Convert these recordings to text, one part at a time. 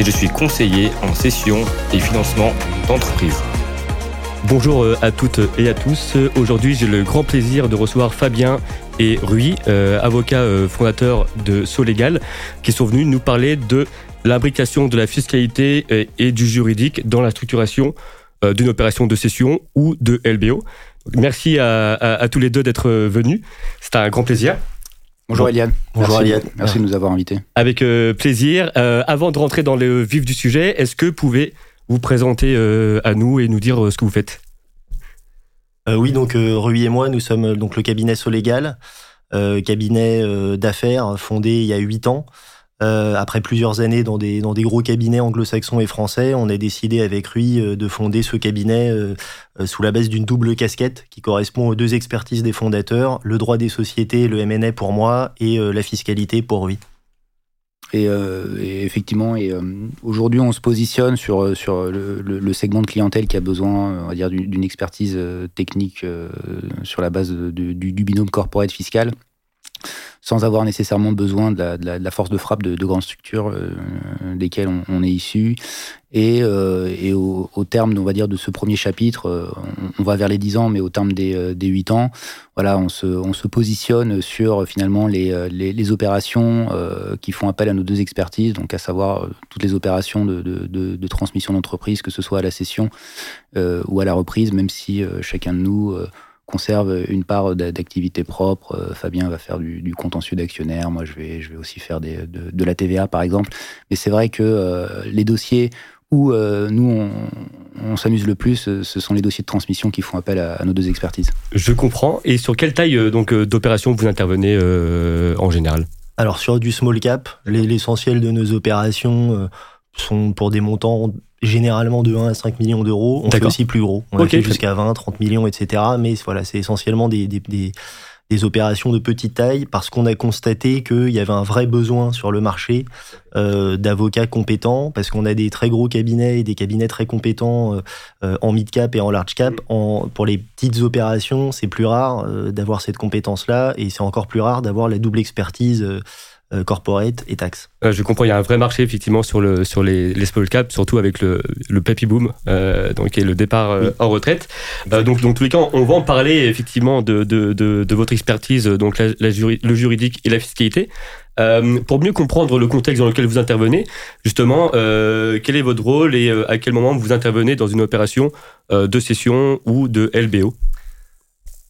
et je suis conseiller en session et financement d'entreprise. Bonjour euh, à toutes et à tous. Aujourd'hui, j'ai le grand plaisir de recevoir Fabien et Rui, euh, avocats euh, fondateurs de Solégal, qui sont venus nous parler de l'imbrication de la fiscalité et du juridique dans la structuration d'une opération de cession ou de LBO. Merci à, tous les deux d'être venus. C'est un grand plaisir. Bonjour Eliane. Bonjour merci, Eliane. Merci de nous avoir invités. Avec plaisir. avant de rentrer dans le vif du sujet, est-ce que vous pouvez vous présenter à nous et nous dire ce que vous faites? Euh, oui, donc euh, Rui et moi, nous sommes euh, donc le cabinet Solégal, cabinet d'affaires fondé il y a huit ans. Après plusieurs années dans des, dans des gros cabinets anglo-saxons et français, on a décidé avec Rui de fonder ce cabinet sous la base d'une double casquette qui correspond aux deux expertises des fondateurs, le droit des sociétés, le M&A pour moi, et la fiscalité pour. Euh, et, effectivement, et euh, aujourd'hui, on se positionne sur euh, sur le, segment de clientèle qui a besoin, on va dire, d'une expertise technique sur la base du, du, binôme corporate fiscal sans avoir nécessairement besoin de la, force de frappe de, grandes structures euh, desquelles on, est issu. Et, euh, au, terme, on va dire, de ce premier chapitre, euh, on, va vers les 10 ans, mais au terme des, des 8 ans, voilà, on se, on se positionne sur finalement les, opérations qui font appel à nos deux expertises, donc à savoir toutes les opérations de, de transmission d'entreprise, que ce soit à la cession ou à la reprise, même si chacun de nous conserve une part d'activité propre. Euh, Fabien va faire du, contentieux d'actionnaire. Moi, je vais, je vais aussi faire des, de, la TVA, par exemple. Mais c'est vrai que euh, les dossiers où euh, nous, on, s'amuse le plus, ce sont les dossiers de transmission qui font appel à, nos deux expertises. Je comprends. Et sur quelle taille donc d'opération vous intervenez en général? Alors, sur du small cap, l'essentiel de nos opérations sont pour des montants généralement de 1 à 5 millions d'euros. On fait aussi plus gros. On fait jusqu'à 20, 30 millions, etc. Mais voilà, c'est essentiellement des, des, des, des, opérations de petite taille parce qu'on a constaté qu'il y avait un vrai besoin sur le marché euh, d'avocats compétents parce qu'on a des très gros cabinets et des cabinets très compétents euh, euh en mid cap et en large cap. En, pour les petites opérations, c'est plus rare euh, d'avoir cette compétence-là et c'est encore plus rare d'avoir la double expertise euh, corporate et taxes. Euh, je comprends, il y a un vrai marché effectivement sur, le, sur les, les small caps, surtout avec le, le peppy boom, euh, donc et le départ euh, en retraite. donc, dans tous les cas, on va en parler effectivement de, de, de, de votre expertise, donc la, la le juridique et la fiscalité. pour mieux comprendre le contexte dans lequel vous intervenez, justement, quel est votre rôle et à quel moment vous intervenez dans une opération de cession ou de LBO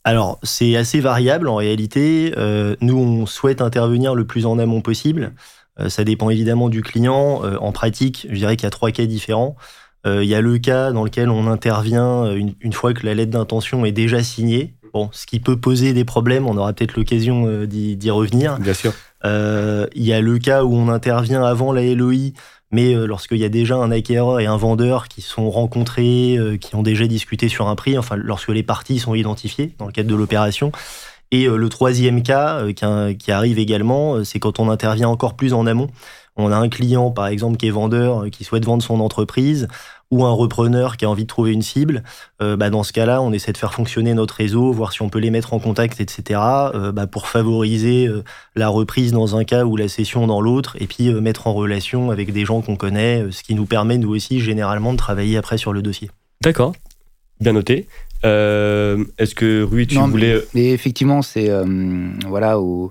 alors, c'est assez variable en réalité. Euh, nous, on souhaite intervenir le plus en amont possible. Euh, ça dépend évidemment du client. Euh, en pratique, je dirais qu'il y a trois cas différents. Il y a le cas dans lequel on intervient une, fois que la lettre d'intention est déjà signée. Bon, ce qui peut poser des problèmes, on aura peut-être l'occasion d'y revenir. Bien sûr. Il y a le cas où on intervient avant la LOI mais euh, lorsqu'il y a déjà un acquéreur et un vendeur qui sont rencontrés, euh, qui ont déjà discuté sur un prix, enfin lorsque les parties sont identifiées dans le cadre de l'opération. Et euh, le troisième cas qui, arrive également, c'est quand on intervient encore plus en amont. On a un client, par exemple, qui est vendeur, qui souhaite vendre son entreprise ou un repreneur qui a envie de trouver une cible, euh, bah dans ce cas-là, on essaie de faire fonctionner notre réseau, voir si on peut les mettre en contact, etc., euh, bah pour favoriser euh, la reprise dans un cas ou la cession dans l'autre, et puis mettre en relation avec des gens qu'on connaît, ce qui nous permet, nous aussi, généralement, de travailler après sur le dossier. D'accord, bien noté. Est-ce que Rui, tu voulais... Mais, effectivement, c'est... voilà, au...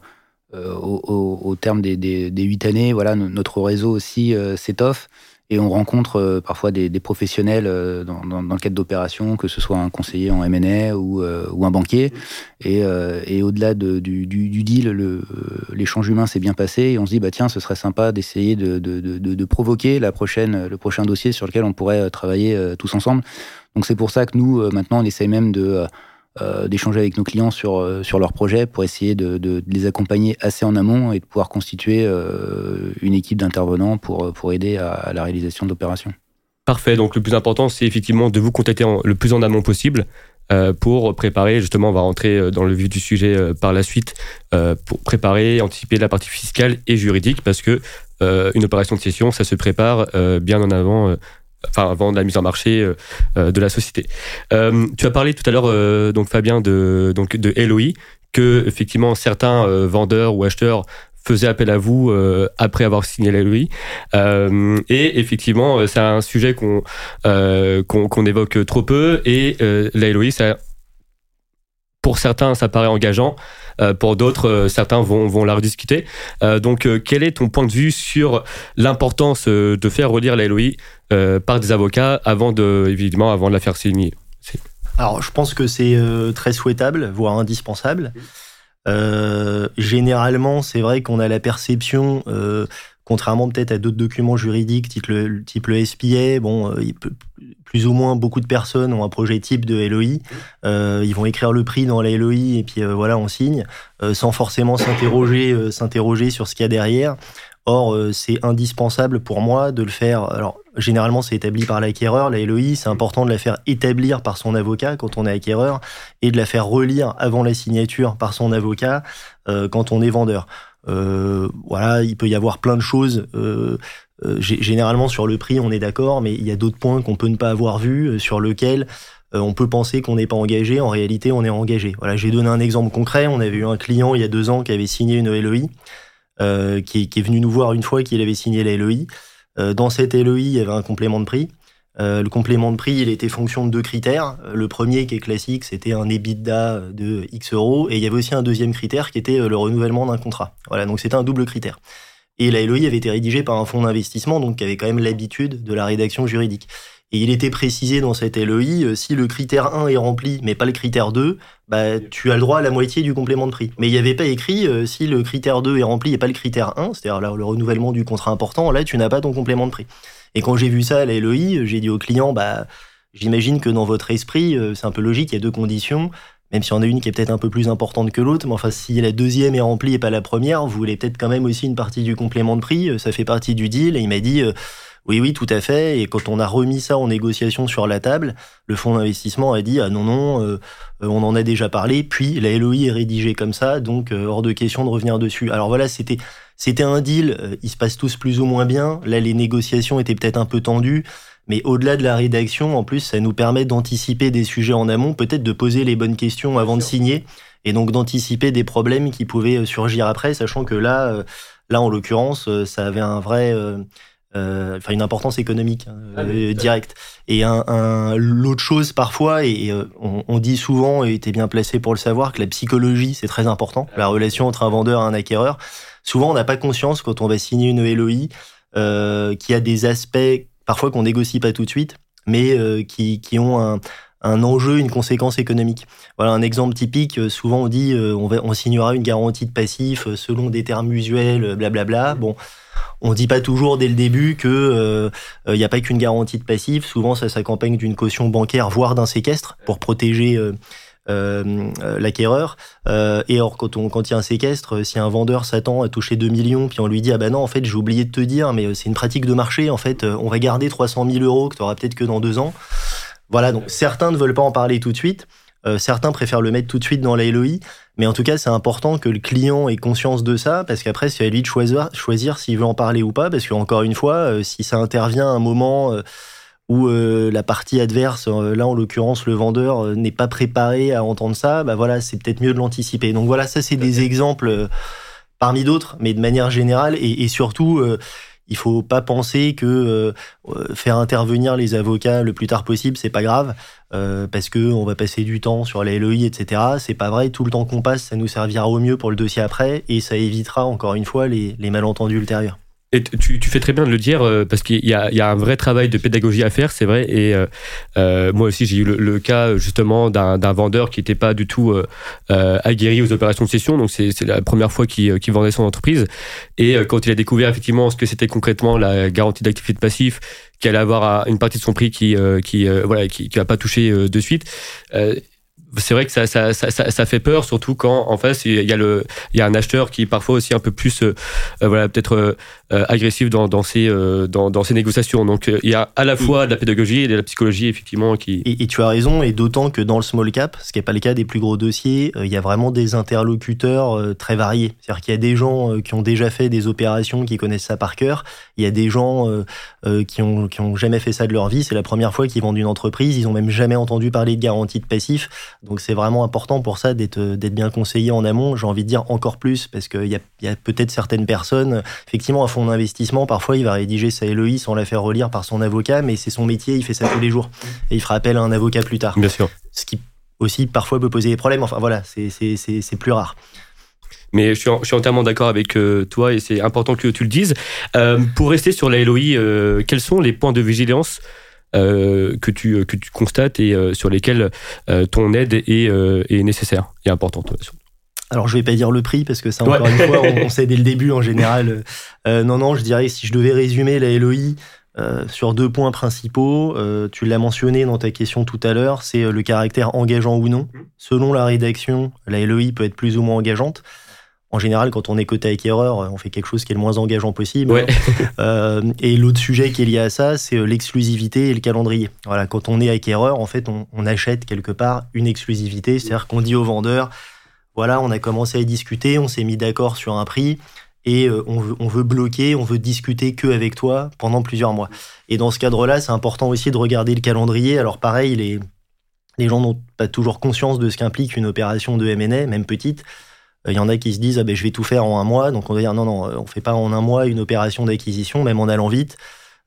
au, au, terme des, des, 8 années, voilà, notre réseau aussi s'étoffe. Et on rencontre euh, parfois des, des professionnels euh, dans, dans, dans, le cadre d'opérations, que ce soit un conseiller en M&A ou, euh, ou, un banquier. Et, et au-delà de, du, du, du, deal, l'échange humain s'est bien passé. Et on se dit, bah tiens, ce serait sympa d'essayer de, de, de, provoquer la prochaine, le prochain dossier sur lequel on pourrait travailler tous ensemble. Donc c'est pour ça que nous, maintenant, on essaie même de d'échanger avec nos clients sur, euh, sur leurs projets pour essayer de, de, les accompagner assez en amont et de pouvoir constituer euh, une équipe d'intervenants pour, pour aider à, la réalisation de l'opération. Parfait. Donc le plus important, c'est effectivement de vous contacter le plus en amont possible euh, pour préparer, justement, on va rentrer euh, dans le vif du sujet euh, par la suite, pour préparer, anticiper la partie fiscale et juridique, parce que une opération de cession, ça se prépare bien en avant. Enfin, avant la mise en marché de la société. tu as parlé tout à l'heure, donc Fabien, de donc de LOI, que effectivement certains vendeurs ou acheteurs faisait appel à vous euh, après avoir signé LOI. Euh, et effectivement, euh, c'est un sujet qu'on qu'on évoque trop peu. Et la LOI, pour certains, ça paraît engageant. pour d'autres, certains vont, vont la rediscuter. donc, quel est ton point de vue sur l'importance de faire relire la LOI par des avocats avant de, évidemment, avant de la faire signer Alors, je pense que c'est très souhaitable, voire indispensable. Euh, généralement, c'est vrai qu'on a la perception, euh, contrairement peut-être à d'autres documents juridiques, type le, type le SPA, bon, euh, plus ou moins beaucoup de personnes ont un projet type de LOI. ils vont écrire le prix dans la LOI et puis voilà, on signe, sans forcément s'interroger, s'interroger sur ce qu'il y a derrière. Or, c'est indispensable pour moi de le faire. Alors, généralement, c'est établi par l'acquéreur. La LOI, c'est important de la faire établir par son avocat quand on est acquéreur et de la faire relire avant la signature par son avocat euh, quand on est vendeur. Euh, voilà, il peut y avoir plein de choses. Euh, généralement, sur le prix, on est d'accord, mais il y a d'autres points qu'on peut ne pas avoir vus, sur lesquels on peut penser qu'on n'est pas engagé. En réalité, on est engagé. Voilà, j'ai donné un exemple concret. On avait eu un client il y a deux ans qui avait signé une LOI, qui, qui, est venu nous voir une fois qu'il avait signé la LOI. Euh, dans cette LOI, il y avait un complément de prix. Euh, le complément de prix, il était fonction de deux critères. Euh, le premier, qui est classique, c'était un EBITDA de X euros. Et il y avait aussi un deuxième critère qui était le renouvellement d'un contrat. Voilà, donc c'était un double critère. Et la LOI avait été rédigée par un fonds d'investissement, donc qui avait quand même l'habitude de la rédaction juridique. Et il était précisé dans cette LOI, si le critère 1 est rempli, mais pas le critère 2, bah, tu as le droit à la moitié du complément de prix. Mais il n'y avait pas écrit euh, si le critère 2 est rempli et pas le critère 1, c'est-à-dire le renouvellement du contrat important, là tu n'as pas ton complément de prix. Et quand j'ai vu ça à la LOI, j'ai dit au client, bah, j'imagine que dans votre esprit, euh, c'est un peu logique, il y a deux conditions, même si on a une qui est peut-être un peu plus importante que l'autre, mais enfin si la deuxième est remplie et pas la première, vous voulez peut-être quand même aussi une partie du complément de prix, euh, ça fait partie du deal, et il m'a dit... Oui, oui, tout à fait. Et quand on a remis ça en négociation sur la table, le fonds d'investissement a dit ah non non, euh, euh, on en a déjà parlé. Puis la LOI est rédigée comme ça, donc euh, hors de question de revenir dessus. Alors voilà, c'était c'était un deal. ils se passent tous plus ou moins bien. Là, les négociations étaient peut-être un peu tendues. Mais au-delà de la rédaction, en plus, ça nous permet d'anticiper des sujets en amont, peut-être de poser les bonnes questions avant de signer, et donc d'anticiper des problèmes qui pouvaient surgir après, sachant que là, là en l'occurrence, ça avait un vrai, euh, enfin une importance économique hein, ah euh, directe. Et un, l'autre chose parfois, et, euh, on, dit souvent, et tu es bien placé pour le savoir, que la psychologie c'est très important, la relation entre un vendeur et un acquéreur. Souvent on n'a pas conscience quand on va signer une LOI euh, qu'il y a des aspects parfois qu'on négocie pas tout de suite, mais qui, qui ont un, un enjeu, une conséquence économique. Voilà un exemple typique. Souvent on dit on, va, on signera une garantie de passif selon des termes usuels, blablabla. Bon, on dit pas toujours dès le début que il euh, n'y a pas qu'une garantie de passif. Souvent, ça s'accompagne d'une caution bancaire, voire d'un séquestre pour protéger euh, euh, l'acquéreur. et or, quand, on, quand il y a un séquestre, si un vendeur s'attend à toucher 2 millions, puis on lui dit ah ben non, en fait, j'ai oublié de te dire, mais c'est une pratique de marché. En fait, on va garder 300 000 euros que tu auras peut-être que dans deux ans. Voilà, donc certains ne veulent pas en parler tout de suite. certains préfèrent le mettre tout de suite dans la LOI. Mais en tout cas, c'est important que le client ait conscience de ça, parce qu'après, c'est à lui de choisir, choisir s'il veut en parler ou pas, parce qu'encore une fois, euh, si ça intervient à un moment euh, où euh, la partie adverse, là en l'occurrence le vendeur, n'est pas préparé à entendre ça, bah voilà, c'est peut-être mieux de l'anticiper. Donc voilà, ça c'est des exemples parmi d'autres, mais de manière générale, et, et surtout il faut pas penser que euh, faire intervenir les avocats le plus tard possible, c'est pas grave, euh, parce que on va passer du temps sur la LOI, etc. C'est pas vrai. Tout le temps qu'on passe, ça nous servira au mieux pour le dossier après, et ça évitera encore une fois les malentendus ultérieurs. Et tu, tu, fais très bien de le dire euh, parce qu'il y, y, a un vrai travail de pédagogie à faire, c'est vrai. Et euh, euh moi aussi, j'ai eu le, cas justement d'un vendeur qui n'était pas du tout euh, euh, aguerri aux opérations de cession. Donc c'est la première fois qu'il vendait son entreprise. Et quand il a découvert effectivement ce que c'était concrètement la garantie d'activité de passif, qu'il allait avoir une partie de son prix qui qui voilà qui, qui va pas toucher de suite c'est vrai que ça, ça, ça, ça, fait peur, surtout quand en face il y a le, il y a un acheteur qui est parfois aussi un peu plus, euh, euh, voilà, peut-être euh, agressif dans, dans ses, dans, dans, ses négociations. Donc il y a à la fois de la pédagogie et de la psychologie effectivement qui. Et, tu as raison, et d'autant que dans le small cap, ce qui n'est pas le cas des plus gros dossiers, il y a vraiment des interlocuteurs très variés. C'est-à-dire qu'il y a des gens qui ont déjà fait des opérations, qui connaissent ça par cœur. Il y a des gens qui ont qui ont jamais fait ça de leur vie. C'est la première fois qu'ils vendent une entreprise. Ils ont même jamais entendu parler de garantie de passif. Donc c'est vraiment important pour ça d'être bien conseillé en amont. J'ai envie de dire encore plus parce qu'il y a, peut-être certaines personnes, effectivement, un fonds d'investissement, parfois il va rédiger sa LEI sans la faire relire par son avocat, mais c'est son métier, il fait ça tous les jours et il fera appel à un avocat plus tard. Bien sûr. Ce qui aussi parfois peut poser des problèmes. Enfin voilà, c'est plus rare. Mais je suis, entièrement d'accord avec euh, toi et c'est important que tu le dises. Euh, pour rester sur la LOI, euh, quels sont les points de vigilance euh, que, tu, que tu constates et euh, sur lesquels euh, ton aide est, est nécessaire et importante. Alors je vais pas dire le prix parce que ça encore une fois on, sait dès le début en général. non non, je dirais si je devais résumer la LOI sur deux points principaux, tu l'as mentionné dans ta question tout à l'heure, c'est le caractère engageant ou non. Mmh. Selon la rédaction, la LOI peut être plus ou moins engageante en général, quand on est côté acquéreur, on fait quelque chose qui est le moins engageant possible. Ouais. Euh, et l'autre sujet qui est lié à ça, c'est euh, l'exclusivité et le calendrier. Voilà, quand on est acquéreur, en fait, on, achète quelque part une exclusivité, c'est-à-dire qu'on dit au vendeur, voilà, on a commencé à discuter, on s'est mis d'accord sur un prix et euh, on, veut, on veut bloquer, on veut discuter que avec toi pendant plusieurs mois. Et dans ce cadre-là, c'est important aussi de regarder le calendrier. Alors pareil, les, les gens n'ont pas toujours conscience de ce qu'implique une opération de M&A, même petite. Il y en a qui se disent ah ben, je vais tout faire en un mois. Donc on va dire non, non, on fait pas en un mois une opération d'acquisition, même en allant vite.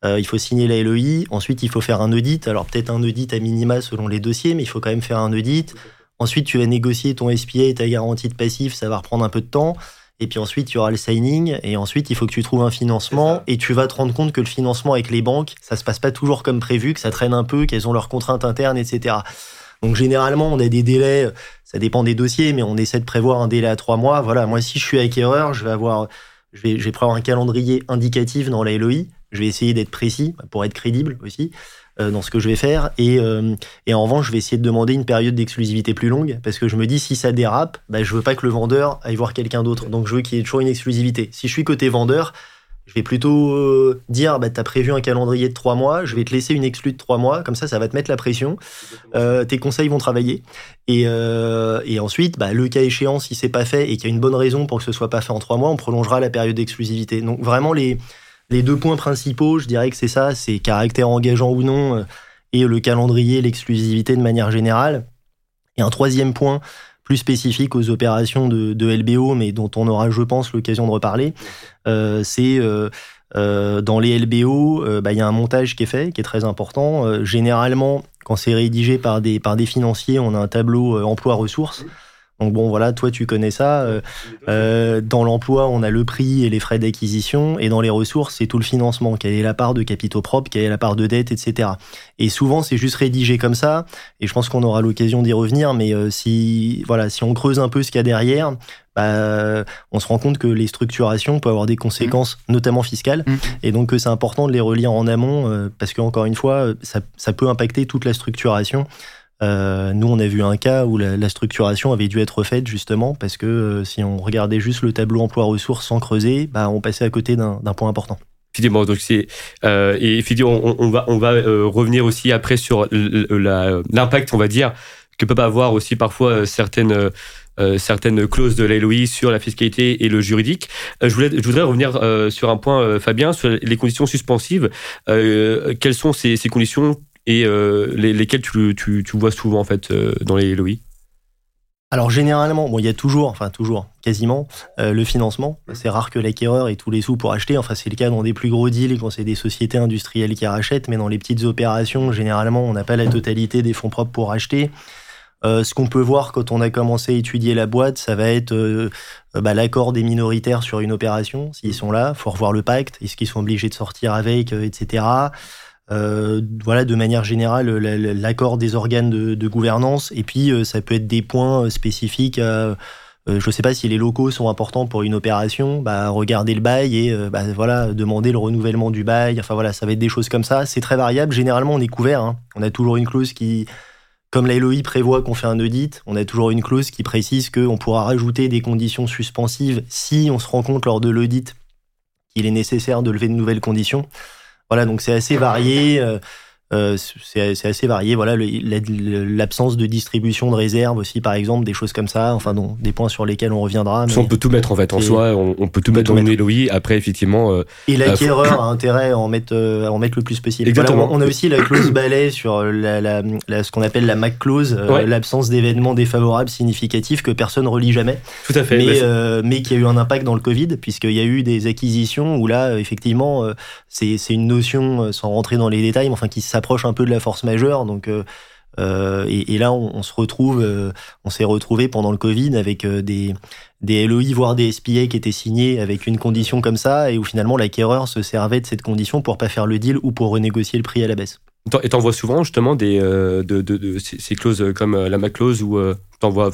Euh, il faut signer la LEI. Ensuite, il faut faire un audit. Alors peut-être un audit à minima selon les dossiers, mais il faut quand même faire un audit. Ensuite, tu vas négocier ton SPA et ta garantie de passif. Ça va reprendre un peu de temps. Et puis ensuite, il y aura le signing. Et ensuite, il faut que tu trouves un financement. Et tu vas te rendre compte que le financement avec les banques, ça se passe pas toujours comme prévu, que ça traîne un peu, qu'elles ont leurs contraintes internes, etc. Donc généralement, on a des délais, ça dépend des dossiers, mais on essaie de prévoir un délai à trois mois. Voilà, moi si je suis acquéreur, je vais avoir, je vais, prévoir un calendrier indicatif dans la LOI. Je vais essayer d'être précis pour être crédible aussi euh, dans ce que je vais faire. Et, euh, et, en revanche, je vais essayer de demander une période d'exclusivité plus longue parce que je me dis si ça dérape, bah, je veux pas que le vendeur aille voir quelqu'un d'autre. Donc je veux qu'il y ait toujours une exclusivité. Si je suis côté vendeur, je vais plutôt euh, dire, bah, tu as prévu un calendrier de trois mois, je vais te laisser une exclue de trois mois, comme ça, ça va te mettre la pression. Euh, tes conseils vont travailler. Et, euh, ensuite, bah, le cas échéant, si c'est pas fait et qu'il y a une bonne raison pour que ce soit pas fait en trois mois, on prolongera la période d'exclusivité. Donc vraiment, les deux points principaux, je dirais que c'est ça, c'est caractère engageant ou non, et le calendrier, l'exclusivité de manière générale. Et un troisième point, plus spécifique aux opérations de, LBO, mais dont on aura, je pense, l'occasion de reparler, euh, c'est euh, euh, dans les LBO, bah, il y a un montage qui est fait, qui est très important. Généralement, quand c'est rédigé par des, par des financiers, on a un tableau emploi-ressources. Donc bon, voilà, toi tu connais ça. Euh, euh, dans l'emploi, on a le prix et les frais d'acquisition, et dans les ressources, c'est tout le financement, quelle est la part de capitaux propres, quelle est la part de dette, etc. Et souvent, c'est juste rédigé comme ça, et je pense qu'on aura l'occasion d'y revenir, mais euh, si, voilà, si on creuse un peu ce qu'il y a derrière, bah, on se rend compte que les structurations peuvent avoir des conséquences, mmh. notamment fiscales, mmh. et donc c'est important de les relire en amont, parce qu'encore une fois, ça, ça peut impacter toute la structuration. Euh, nous, on a vu un cas où la, structuration avait dû être faite justement parce que euh, si on regardait juste le tableau emploi-ressources sans creuser, bah, on passait à côté d'un point important. Effectivement, donc c'est euh, et effectivement, on, va on va revenir aussi après sur l'impact, on va dire, que peuvent avoir aussi parfois certaines certaines clauses de l'LOI sur la fiscalité et le juridique. je, voulais, je voudrais revenir sur un point, Fabien, sur les conditions suspensives. quelles sont ces conditions et euh, lesquels tu, tu, tu, vois souvent en fait euh, dans les LOI alors généralement, bon, il y a toujours, enfin toujours, quasiment, euh, le financement. C'est rare que l'acquéreur ait tous les sous pour acheter. Enfin, c'est le cas dans des plus gros deals quand c'est des sociétés industrielles qui rachètent, mais dans les petites opérations, généralement, on n'a pas la totalité des fonds propres pour acheter. Euh, ce qu'on peut voir quand on a commencé à étudier la boîte, ça va être euh, bah, l'accord des minoritaires sur une opération, s'ils sont là. faut revoir le pacte, est-ce qu'ils sont obligés de sortir avec, etc. Euh, voilà, de manière générale, l'accord des organes de, gouvernance. Et puis, euh, ça peut être des points euh, spécifiques. je ne sais pas si les locaux sont importants pour une opération. Bah, regarder le bail et bah, voilà, demander le renouvellement du bail. Enfin voilà, ça va être des choses comme ça. C'est très variable. Généralement, on est couvert. Hein. On a toujours une clause qui comme la LOI prévoit qu'on fait un audit, on a toujours une clause qui précise qu'on pourra rajouter des conditions suspensives si on se rend compte lors de l'audit qu'il est nécessaire de lever de nouvelles conditions. Voilà, donc c'est assez varié. Euh, euh, c'est assez varié. Voilà, l'absence de distribution de réserve aussi, par exemple, des choses comme ça. Enfin, non, des points sur lesquels on reviendra. on peut tout mettre en fait en soi. On, peut tout mettre dans une LOI. Après, effectivement. Euh, et l'acquéreur a intérêt à en mettre, à en mettre le plus possible. Exactement. on, a aussi la clause balai sur la, ce qu'on appelle la MAC clause, l'absence d'événements défavorables significatifs que personne relie jamais. Tout à fait. Mais, mais qui a eu un impact dans le Covid, puisqu'il y a eu des acquisitions où là, effectivement, c'est une notion, sans rentrer dans les détails, mais enfin qui s'approche approche un peu de la force majeure. Donc, euh, euh, et, là, on, se retrouve, euh, on s'est retrouvé pendant le Covid avec des, des LOI, voire des SPA qui étaient signés avec une condition comme ça, et où finalement l'acquéreur se servait de cette condition pour pas faire le deal ou pour renégocier le prix à la baisse. Et t'en vois souvent justement des, de, de, ces clauses comme la MAC clause ou t'en vois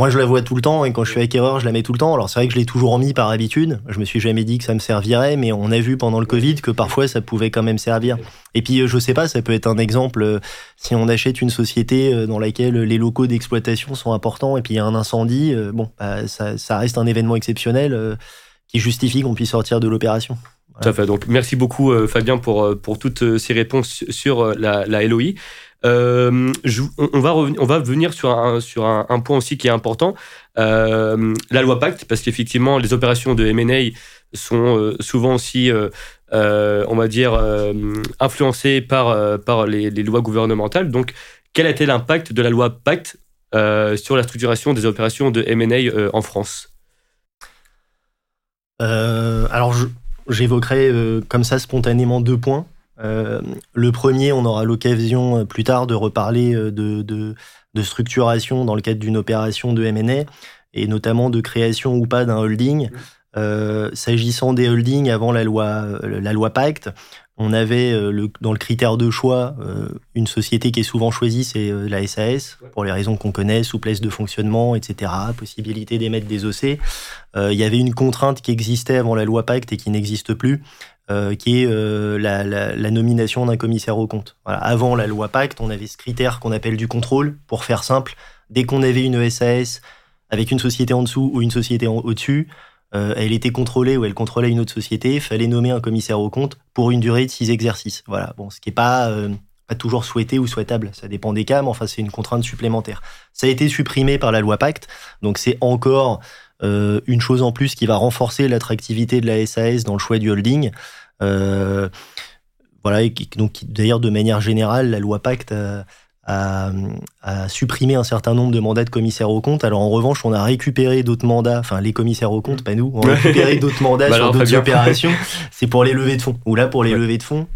moi, je la vois tout le temps et quand je suis acquéreur, je la mets tout le temps. Alors, c'est vrai que je l'ai toujours mis par habitude. Je me suis jamais dit que ça me servirait, mais on a vu pendant le Covid que parfois ça pouvait quand même servir. Et puis, je sais pas, ça peut être un exemple euh, si on achète une société euh, dans laquelle les locaux d'exploitation sont importants et puis il y a un incendie. Euh, bon, bah, ça, reste un événement exceptionnel qui justifie qu'on puisse sortir de l'opération. Tout à fait. Donc, merci beaucoup, Fabien, pour, pour toutes ces réponses sur la, la LOI. Euh, on, va on va venir sur un, sur un, point aussi qui est important, euh, la loi Pacte, parce qu'effectivement, les opérations de M&A sont euh, souvent aussi, on va dire, influencées par, par les, lois gouvernementales. Donc, quel a été l'impact de la loi Pacte sur la structuration des opérations de M&A en France? Alors, j'évoquerai comme ça spontanément deux points. Euh, le premier, on aura l'occasion euh, plus tard de reparler euh, de, structuration dans le cadre d'une opération de M&A et notamment de création ou pas d'un holding. S'agissant des holdings avant la loi, la loi Pacte, on avait dans le critère de choix une société qui est souvent choisie, c'est la SAS, pour les raisons qu'on connaît, souplesse de fonctionnement, etc., possibilité d'émettre des OC. Il y avait une contrainte qui existait avant la loi Pacte et qui n'existe plus, euh, qui est euh, la, nomination d'un commissaire au compte. Avant la loi Pacte, on avait ce critère qu'on appelle du contrôle. Pour faire simple, dès qu'on avait une SAS avec une société en dessous ou une société au-dessus, euh, elle était contrôlée ou elle contrôlait une autre société, il fallait nommer un commissaire au compte pour une durée de six exercices. Voilà, bon, ce qui n'est pas, pas toujours souhaité ou souhaitable. Ça dépend des cas, mais enfin, c'est une contrainte supplémentaire. Ça a été supprimé par la loi Pacte, donc c'est encore une chose en plus qui va renforcer l'attractivité de la SAS dans le choix du holding. Euh, voilà, et donc d'ailleurs de manière générale, la loi Pacte a, supprimé un certain nombre de mandats de commissaires aux comptes. Alors en revanche, on a récupéré d'autres mandats, enfin les commissaires aux comptes, pas nous, on a récupéré d'autres mandats bah sur d'autres opérations. C'est pour les levées de fonds. Ou là, pour les levées de fonds,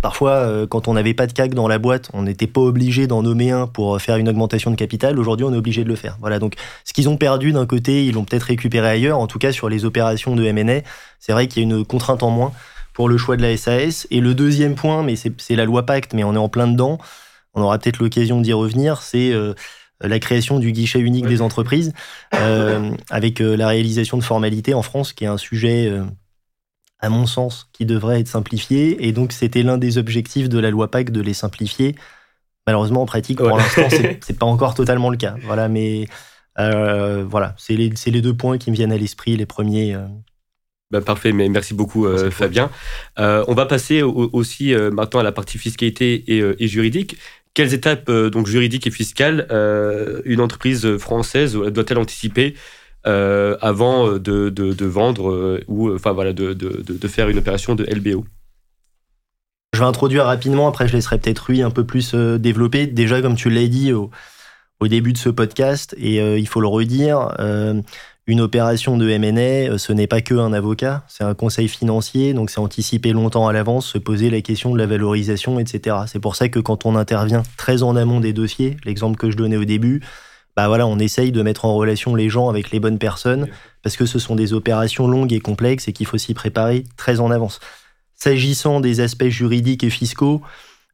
Parfois, euh, quand on n'avait pas de CAC dans la boîte, on n'était pas obligé d'en nommer un pour faire une augmentation de capital. Aujourd'hui, on est obligé de le faire. Voilà. Donc, ce qu'ils ont perdu d'un côté, ils l'ont peut-être récupéré ailleurs. En tout cas, sur les opérations de M&A, c'est vrai qu'il y a une contrainte en moins pour le choix de la SAS. Et le deuxième point, mais c'est la loi Pacte, mais on est en plein dedans, on aura peut-être l'occasion d'y revenir, c'est euh, la création du guichet unique des entreprises, euh, avec euh, la réalisation de formalités en France, qui est un sujet, à mon sens, qui devrait être simplifié. Et donc, c'était l'un des objectifs de la loi Pacte de les simplifier. Malheureusement, en pratique, pour l'instant, c'est pas encore totalement le cas. Voilà, mais voilà, c'est les, les, deux points qui me viennent à l'esprit, les premiers bah, parfait, mais merci beaucoup euh, Fabien. Euh, on va passer aussi euh, maintenant à la partie fiscalité et, juridique. Quelles étapes donc juridiques et fiscales une entreprise française doit-elle anticiper avant de, vendre ou enfin voilà de, faire une opération de LBO Je vais introduire rapidement, après je laisserai peut-être Rui un peu plus développer. Déjà, comme tu l'as dit au, au, début de ce podcast, et il faut le redire, une opération de M&A, euh, ce n'est pas que un avocat, c'est un conseil financier, donc c'est anticiper longtemps à l'avance, se poser la question de la valorisation, etc. C'est pour ça que quand on intervient très en amont des dossiers, l'exemple que je donnais au début, bah voilà, on essaye de mettre en relation les gens avec les bonnes personnes, parce que ce sont des opérations longues et complexes et qu'il faut s'y préparer très en avance. S'agissant des aspects juridiques et fiscaux,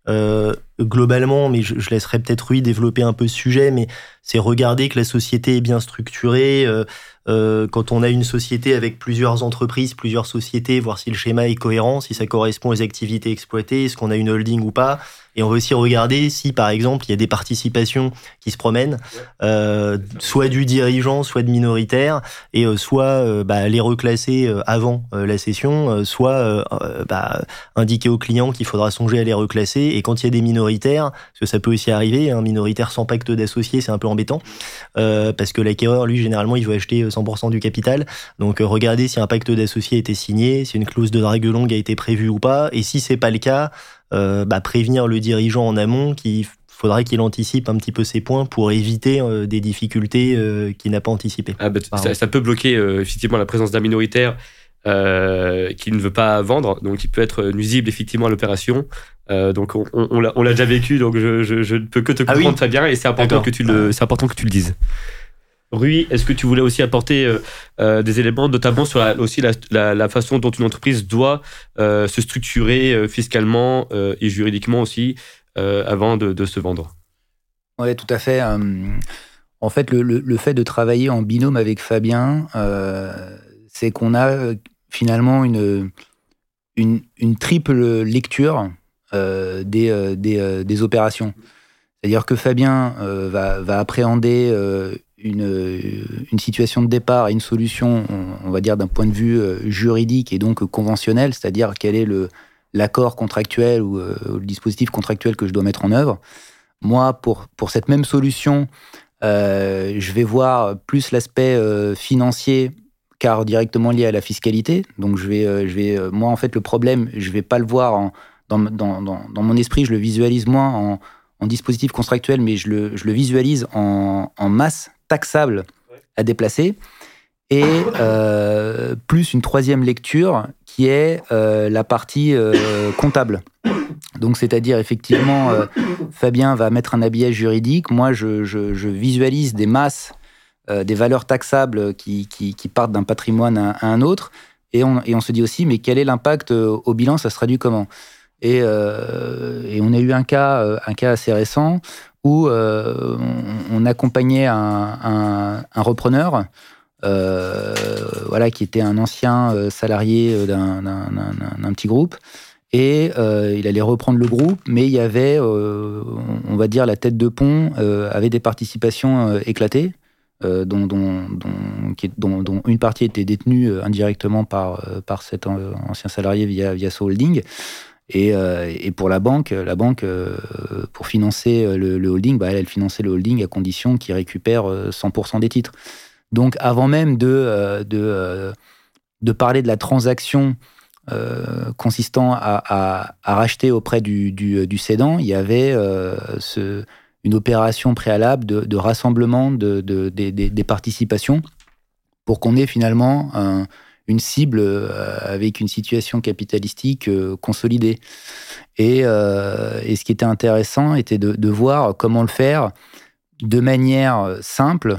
euh, globalement, mais je, laisserai peut-être Rui développer un peu ce sujet, mais c'est regarder que la société est bien structurée. Euh, euh, quand on a une société avec plusieurs entreprises, plusieurs sociétés, voir si le schéma est cohérent, si ça correspond aux activités exploitées, est-ce qu'on a une holding ou pas. Et on va aussi regarder si, par exemple, il y a des participations qui se promènent, euh, soit du dirigeant, soit de minoritaire, et euh, soit euh, bah, les reclasser avant la session, soit bah, indiquer au client qu'il faudra songer à les reclasser. Et quand il y a des minoritaires, parce que ça peut aussi arriver, un minoritaire sans pacte d'associé, c'est un peu embêtant, parce que l'acquéreur, lui, généralement, il veut acheter 100% du capital. Donc, regardez si un pacte d'associé a été signé, si une clause de drague longue a été prévue ou pas, et si c'est pas le cas, euh, bah, prévenir le dirigeant en amont qu'il faudrait qu'il anticipe un petit peu ses points pour éviter euh, des difficultés euh, qu'il n'a pas anticipées. Ah, bah, ça, peut bloquer effectivement la présence d'un minoritaire qui ne veut pas vendre, donc il peut être nuisible effectivement à l'opération. donc on, on, l'a déjà vécu, donc je, ne peux que te ah comprendre très bien et c'est important que tu le, c'est important que tu le dises. Rui, est-ce que tu voulais aussi apporter euh, euh, des éléments, notamment sur la, aussi la, façon dont une entreprise doit euh, se structurer fiscalement et juridiquement aussi avant de, se vendre? Oui, tout à fait. en fait, le, fait de travailler en binôme avec Fabien, c'est qu'on a finalement une, triple lecture des, des, opérations. C'est-à-dire que Fabien va, va, appréhender une, une, situation de départ et une solution, on, va dire d'un point de vue euh, juridique et donc conventionnel, c'est-à-dire quel est l'accord contractuel ou euh, le dispositif contractuel que je dois mettre en œuvre. Moi, pour, pour cette même solution, euh, je vais voir plus l'aspect financier car directement lié à la fiscalité. Donc je vais, je vais, moi en fait le problème, je vais pas le voir dans, dans, dans, dans, mon esprit, je le visualise moins en, en dispositif contractuel, mais je le, je le visualise en, en masse taxable à déplacer. Et euh, plus une troisième lecture qui est euh, la partie euh, comptable. Donc, c'est-à-dire, effectivement, Fabien va mettre un habillage juridique. Moi, je, visualise des masses, des valeurs taxables qui, qui, partent d'un patrimoine à, un autre. Et on, et on, se dit aussi, mais quel est l'impact au bilan? Ça se traduit comment? Et, et, on a eu un cas, un cas assez récent où euh, on, accompagnait un, repreneur. Euh, voilà, qui était un ancien euh, salarié d'un petit groupe. Et il allait reprendre le groupe, mais il y avait, on va dire, la tête de pont avait des participations éclatées, dont, une partie était détenue indirectement par, cet ancien salarié via, via son holding. Euh, et, pour la banque, la banque, euh, pour financer euh, le, holding, bah, elle, finançait le holding à condition qu'il récupère 100% des titres. Donc, avant même de, de, parler de la transaction consistant à, racheter auprès du, du, cédant, il y avait une opération préalable de, rassemblement de, des participations pour qu'on ait finalement un une cible euh, avec une situation capitalistique euh, consolidée. Euh, et, ce qui était intéressant était de, voir comment le faire de manière simple,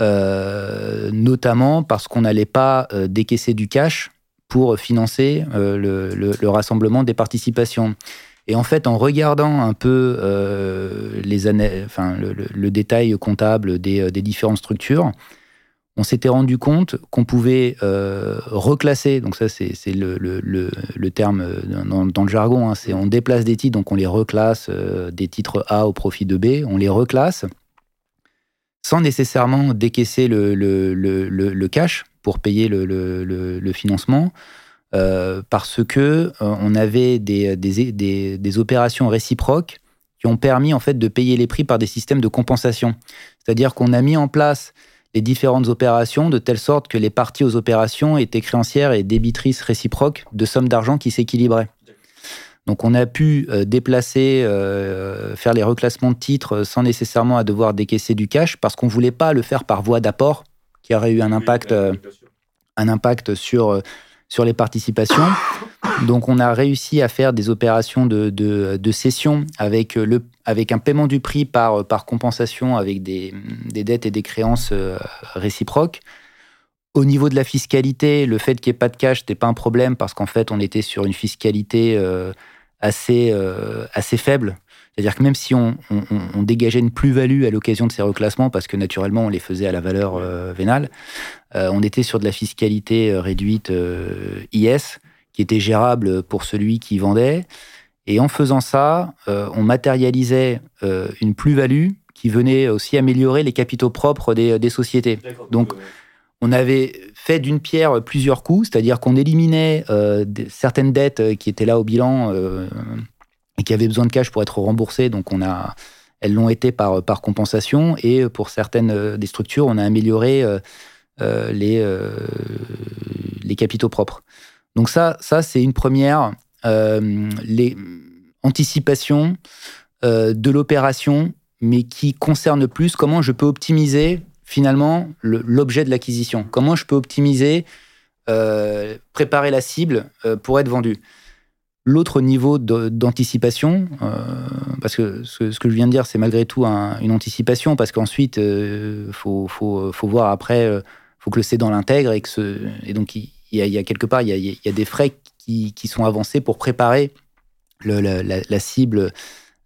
notamment parce qu'on n'allait pas décaisser du cash pour financer le, rassemblement des participations. Et en fait, en regardant un peu les enfin, le, détail comptable des différentes structures, on s'était rendu compte qu'on pouvait euh, reclasser, donc ça c'est le, terme euh, dans, le jargon, hein, c'est on déplace des titres, donc on les reclasse euh, des titres A au profit de B, on les reclasse sans nécessairement décaisser le, cash pour payer le, financement, parce que on avait des, des, opérations réciproques qui ont permis en fait de payer les prix par des systèmes de compensation. C'est-à-dire qu'on a mis en place les différentes opérations de telle sorte que les parties aux opérations étaient créancières et débitrices réciproques de sommes d'argent qui s'équilibraient. Donc on a pu euh, déplacer, euh, faire les reclassements de titres sans nécessairement à devoir décaisser du cash parce qu'on ne voulait pas le faire par voie d'apport qui aurait eu un impact, euh, un impact sur, sur les participations. Donc on a réussi à faire des opérations de, de, cession avec, le, avec un paiement du prix par, par compensation avec des, dettes et des créances euh, réciproques. Au niveau de la fiscalité, le fait qu'il n'y ait pas de cash n'était pas un problème parce qu'en fait on était sur une fiscalité euh, euh, assez faible. C'est-à-dire que même si on, dégageait une plus-value à l'occasion de ces reclassements, parce que naturellement on les faisait à la valeur vénale, on était sur de la fiscalité réduite IS, qui était gérable pour celui qui vendait. Et en faisant ça, on matérialisait une plus-value qui venait aussi améliorer les capitaux propres des, des sociétés. Donc, on avait fait d'une pierre plusieurs coups, c'est-à-dire qu'on éliminait euh, certaines dettes euh, qui étaient là au bilan euh, et qui avaient besoin de cash pour être remboursées. Donc, on a, elles l'ont été par, par compensation. Et pour certaines des structures, on a amélioré les, les capitaux propres. Donc ça, ça c'est une première. les anticipations de l'opération, mais qui concerne plus comment je peux optimiser finalement l'objet de l'acquisition. Comment je peux optimiser, euh, préparer la cible euh, pour être vendu. L'autre niveau d'anticipation, euh, parce que ce, que je viens de dire, c'est malgré tout une anticipation, parce qu'ensuite, il faut, faut, faut, voir après, il faut que le cédant l'intègre et et donc il y, a, quelque part, il y a, des frais qui, sont avancés pour préparer la, cible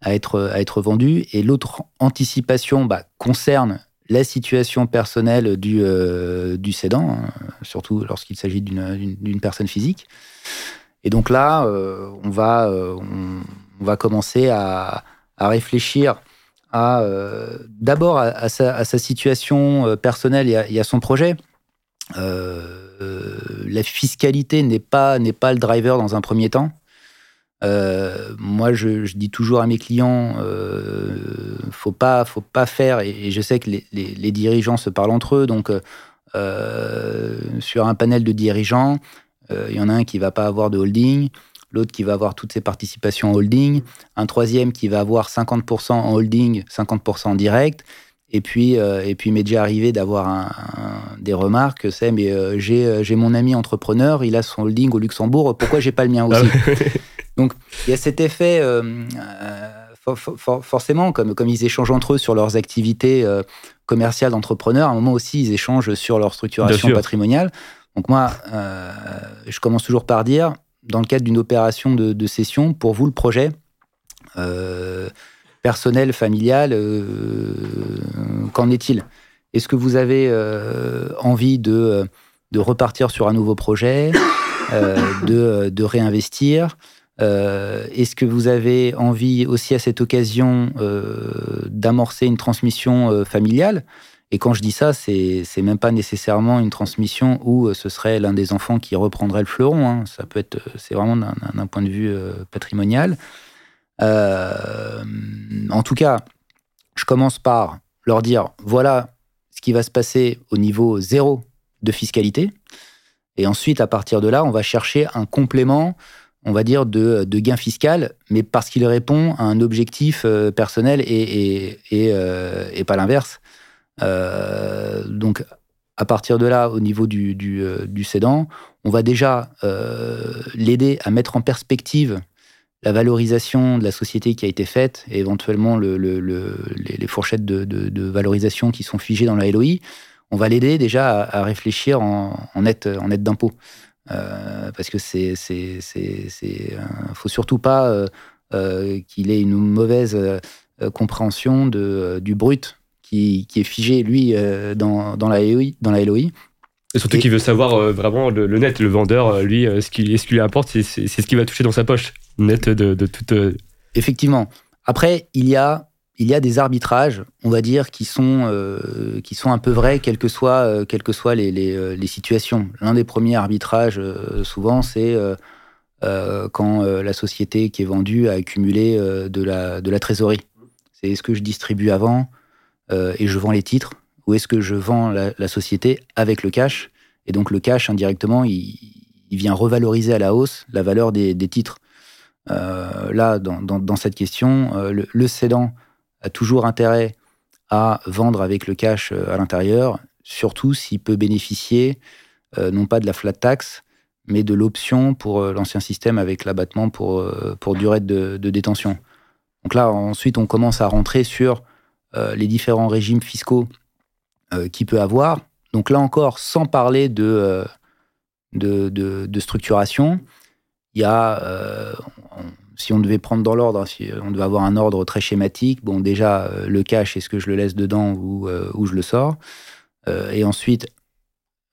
à être, à être vendue. Et l'autre anticipation bah, concerne la situation personnelle du, euh, cédant, hein, surtout lorsqu'il s'agit d'une personne physique. Et donc là, euh, on, va, euh, on, va commencer à, réfléchir à d'abord à, sa, situation personnelle et à, son projet. La fiscalité n'est pas, pas le driver dans un premier temps. Euh, moi, je, dis toujours à mes clients, euh, faut pas, faut pas faire. Et, je sais que les, dirigeants se parlent entre eux. Donc, euh, sur un panel de dirigeants, euh, il y en a un qui va pas avoir de holding, l'autre qui va avoir toutes ses participations en holding, un troisième qui va avoir 50% en holding, 50% en direct. Et puis, et puis, il m'est déjà arrivé d'avoir des remarques, c'est mais j'ai mon ami entrepreneur, il a son holding au Luxembourg, pourquoi j'ai pas le mien ah aussi? donc, il y a cet effet, euh, euh, forcément, comme, comme ils échangent entre eux sur leurs activités euh, commerciales d'entrepreneurs, à un moment aussi, ils échangent sur leur structuration patrimoniale. Donc, moi, je commence toujours par dire, dans le cadre d'une opération de, cession, pour vous, le projet, personnel, familial, qu'en est-il? Est-ce que vous avez envie de, de, repartir sur un nouveau projet, de, de, réinvestir? Euh, est-ce que vous avez envie aussi à cette occasion euh, d'amorcer une transmission euh, familiale? Et quand je dis ça, c'est même pas nécessairement une transmission où ce serait l'un des enfants qui reprendrait le fleuron. Hein. Ça peut être, c'est vraiment d'un point de vue patrimonial. En tout cas, je commence par leur dire voilà ce qui va se passer au niveau zéro de fiscalité. Et ensuite, à partir de là, on va chercher un complément on va dire, de, gain fiscal, mais parce qu'il répond à un objectif euh, personnel et, euh, et, pas l'inverse. Euh, donc, à partir de là, au niveau du, du, on va déjà l'aider à mettre en perspective la valorisation de la société qui a été faite et éventuellement le, les, fourchettes de, valorisation qui sont figées dans la LOI. On va l'aider déjà à, réfléchir en, en net, en net d'impôt. Euh, parce que c'est, c'est, c'est, c'est, euh, faut surtout pas euh, qu'il ait une mauvaise compréhension de, du brut qui, qui, est figé lui dans, dans la LOI, dans la LOI. Et surtout qu'il veut savoir vraiment le, net, le vendeur, lui, ce qui, ce qui lui importe, c'est, c'est, ce qui va toucher dans sa poche, net de, toute. Effectivement. Après, il y a il y a des arbitrages, on va dire, qui sont, euh, qui sont un peu vrais, quelles que soient, euh, quelles que soient les, les, euh, les situations. L'un des premiers arbitrages, souvent, c'est quand la société qui est vendue a accumulé de, la, de la trésorerie. C'est est-ce que je distribue avant et je vends les titres, ou est-ce que je vends la, société avec le cash? Et donc le cash, indirectement, il, il vient revaloriser à la hausse la valeur des, des titres. Là, dans, cette question, le, le cédant a toujours intérêt à vendre avec le cash euh, à l'intérieur, surtout s'il peut bénéficier euh, non pas de la flat tax, mais de l'option pour euh, l'ancien système avec l'abattement pour, durée de, détention. Donc là, ensuite, on commence à rentrer sur les différents régimes fiscaux qu'il peut avoir. Donc là encore, sans parler de, de, structuration, il y a si on devait prendre dans l'ordre, si on devait avoir un ordre très schématique, bon, déjà, le cash, est-ce que je le laisse dedans ou, ou je le sors? Et ensuite,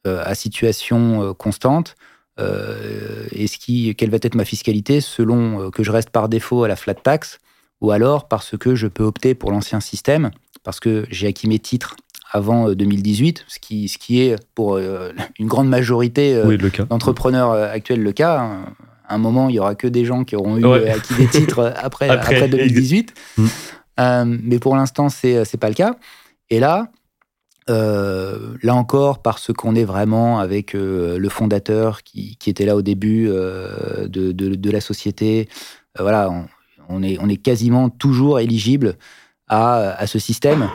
à situation constante, est-ce qui, quelle va être ma fiscalité selon que je reste par défaut à la flat tax ou alors parce que je peux opter pour l'ancien système, parce que j'ai acquis mes titres avant 2018, euh, ce qui, ce qui est pour euh, une grande majorité euh, d'entrepreneurs actuels le cas. Un moment, il y aura que des gens qui auront eu acquis des titres après, après, 2018. Mm. mais pour l'instant, c'est n'est pas le cas. Et là, là encore, parce qu'on est vraiment avec le fondateur qui, qui, était là au début de, de, de, la société, voilà, on est, on est quasiment toujours éligible à, à ce système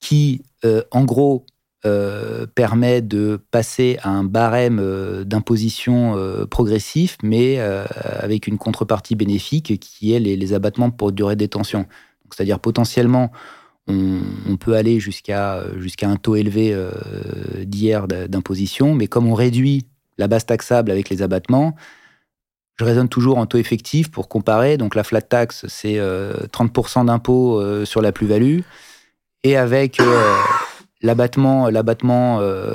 qui, euh, en gros, euh, permet de passer à un barème euh, d'imposition progressif, mais avec une contrepartie bénéfique qui est les, abattements pour durée de détention. C'est-à-dire potentiellement, on, peut aller jusqu'à jusqu'à un taux élevé d'hier d'imposition, mais comme on réduit la base taxable avec les abattements, je raisonne toujours en taux effectif pour comparer. Donc la flat tax, c'est 30% d'impôt sur la plus-value et avec euh, l'abattement, l'abattement euh,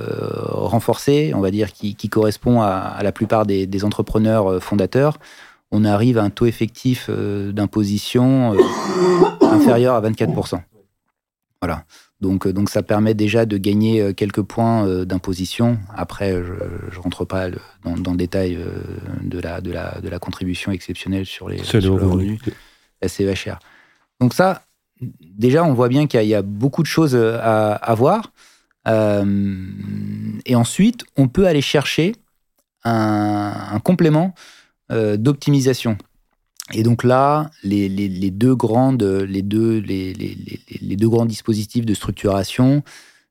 renforcé, on va dire, qui, correspond à, la plupart des, entrepreneurs euh, fondateurs, on arrive à un taux effectif d'imposition inférieur à 24%. Voilà. Donc, donc ça permet déjà de gagner quelques points d'imposition. Après, je ne rentre pas dans, le détail de la, de, la, de la contribution exceptionnelle sur les, sur revenus, la CEHR. Donc ça, déjà, on voit bien qu'il y, a beaucoup de choses euh, à, voir. Euh, et ensuite, on peut aller chercher un, complément euh, d'optimisation. Et donc là, les, deux grandes, les, deux, les, deux grands dispositifs de structuration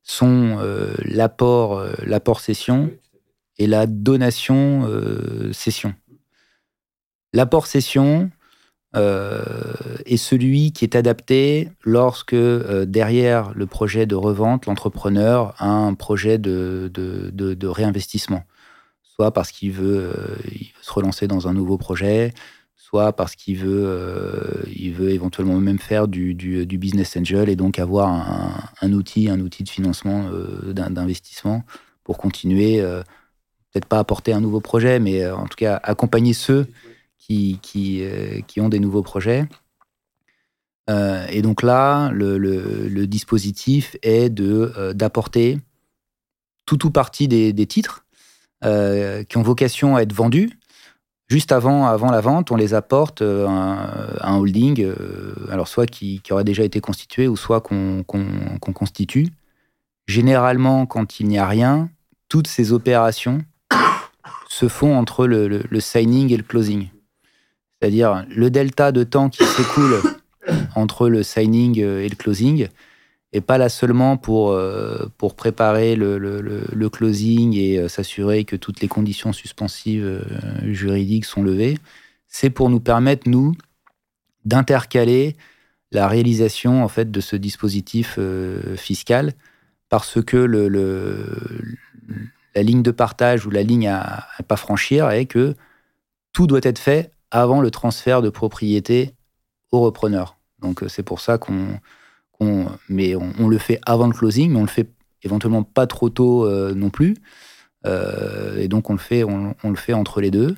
sont l'apport, l'apport session et la donation session. L'apport session, est celui qui est adapté lorsque euh, derrière le projet de revente, l'entrepreneur a un projet de, de, réinvestissement. Soit parce qu'il veut, euh, se relancer dans un nouveau projet, soit parce qu'il veut, veut éventuellement même faire du, du, business angel et donc avoir un, un, outil, un outil de financement d'investissement pour continuer, peut-être pas apporter un nouveau projet, mais en tout cas accompagner ceux qui, euh, qui ont des nouveaux projets. Euh, et donc là, le, le, dispositif est euh, d'apporter tout ou partie des, des titres qui ont vocation à être vendus. Juste avant, avant la vente, on les apporte à un, holding, alors soit qui, qui, aurait déjà été constitué ou soit qu'on constitue. Généralement, quand il n'y a rien, toutes ces opérations se font entre le, le signing et le closing. C'est-à-dire le delta de temps qui s'écoule entre le signing euh, et le closing et pas là seulement pour, euh, pour préparer le, le, closing et euh, s'assurer que toutes les conditions suspensives juridiques sont levées. C'est pour nous permettre, nous, d'intercaler la réalisation en fait de ce dispositif fiscal parce que le, la ligne de partage ou la ligne à, à pas franchir est que tout doit être fait avant le transfert de propriété au repreneur. Donc euh, c'est pour ça qu'on, on, le fait avant le closing, mais on le fait éventuellement pas trop tôt euh, non plus. Euh, et donc on le fait, on, le fait entre les deux.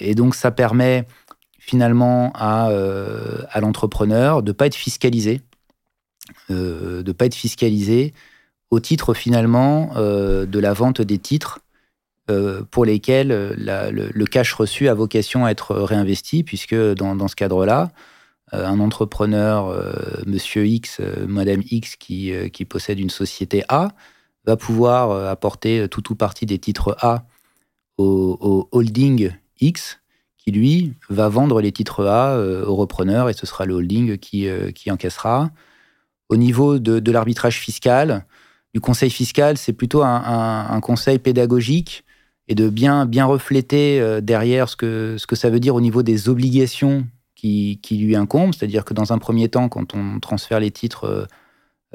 et donc ça permet finalement à, à l'entrepreneur de pas être fiscalisé, de pas être fiscalisé au titre finalement de la vente des titres pour lesquels euh, le, cash reçu a vocation à être réinvesti, puisque dans, ce cadre-là, euh, un entrepreneur, monsieur X, madame X, qui, qui, possède une société A, va pouvoir apporter tout ou partie des titres A au, holding X, qui lui va vendre les titres A au repreneur, et ce sera le holding qui, qui encaissera. Au niveau de, l'arbitrage fiscal, du conseil fiscal, c'est plutôt un, conseil pédagogique et de bien, bien refléter euh, derrière ce que, ce que ça veut dire au niveau des obligations qui, qui lui incombent. C'est-à-dire que dans un premier temps, quand on transfère les titres, euh,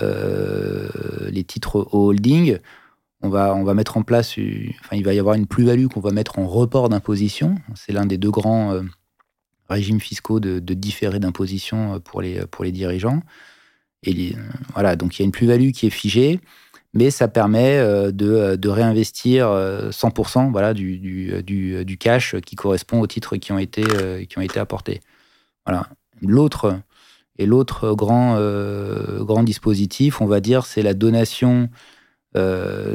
euh, les titres holding, on va, on va mettre en place, enfin, il va y avoir une plus-value qu'on va mettre en report d'imposition. C'est l'un des deux grands régimes fiscaux de, de d'imposition pour les, pour les dirigeants. Et voilà, donc il y a une plus-value qui est figée, mais ça permet de, de réinvestir 100% voilà, du, cash qui correspond aux titres qui ont été, qui ont été apportés. Voilà. L'autre et l'autre grand, grand dispositif, on va dire, c'est la donation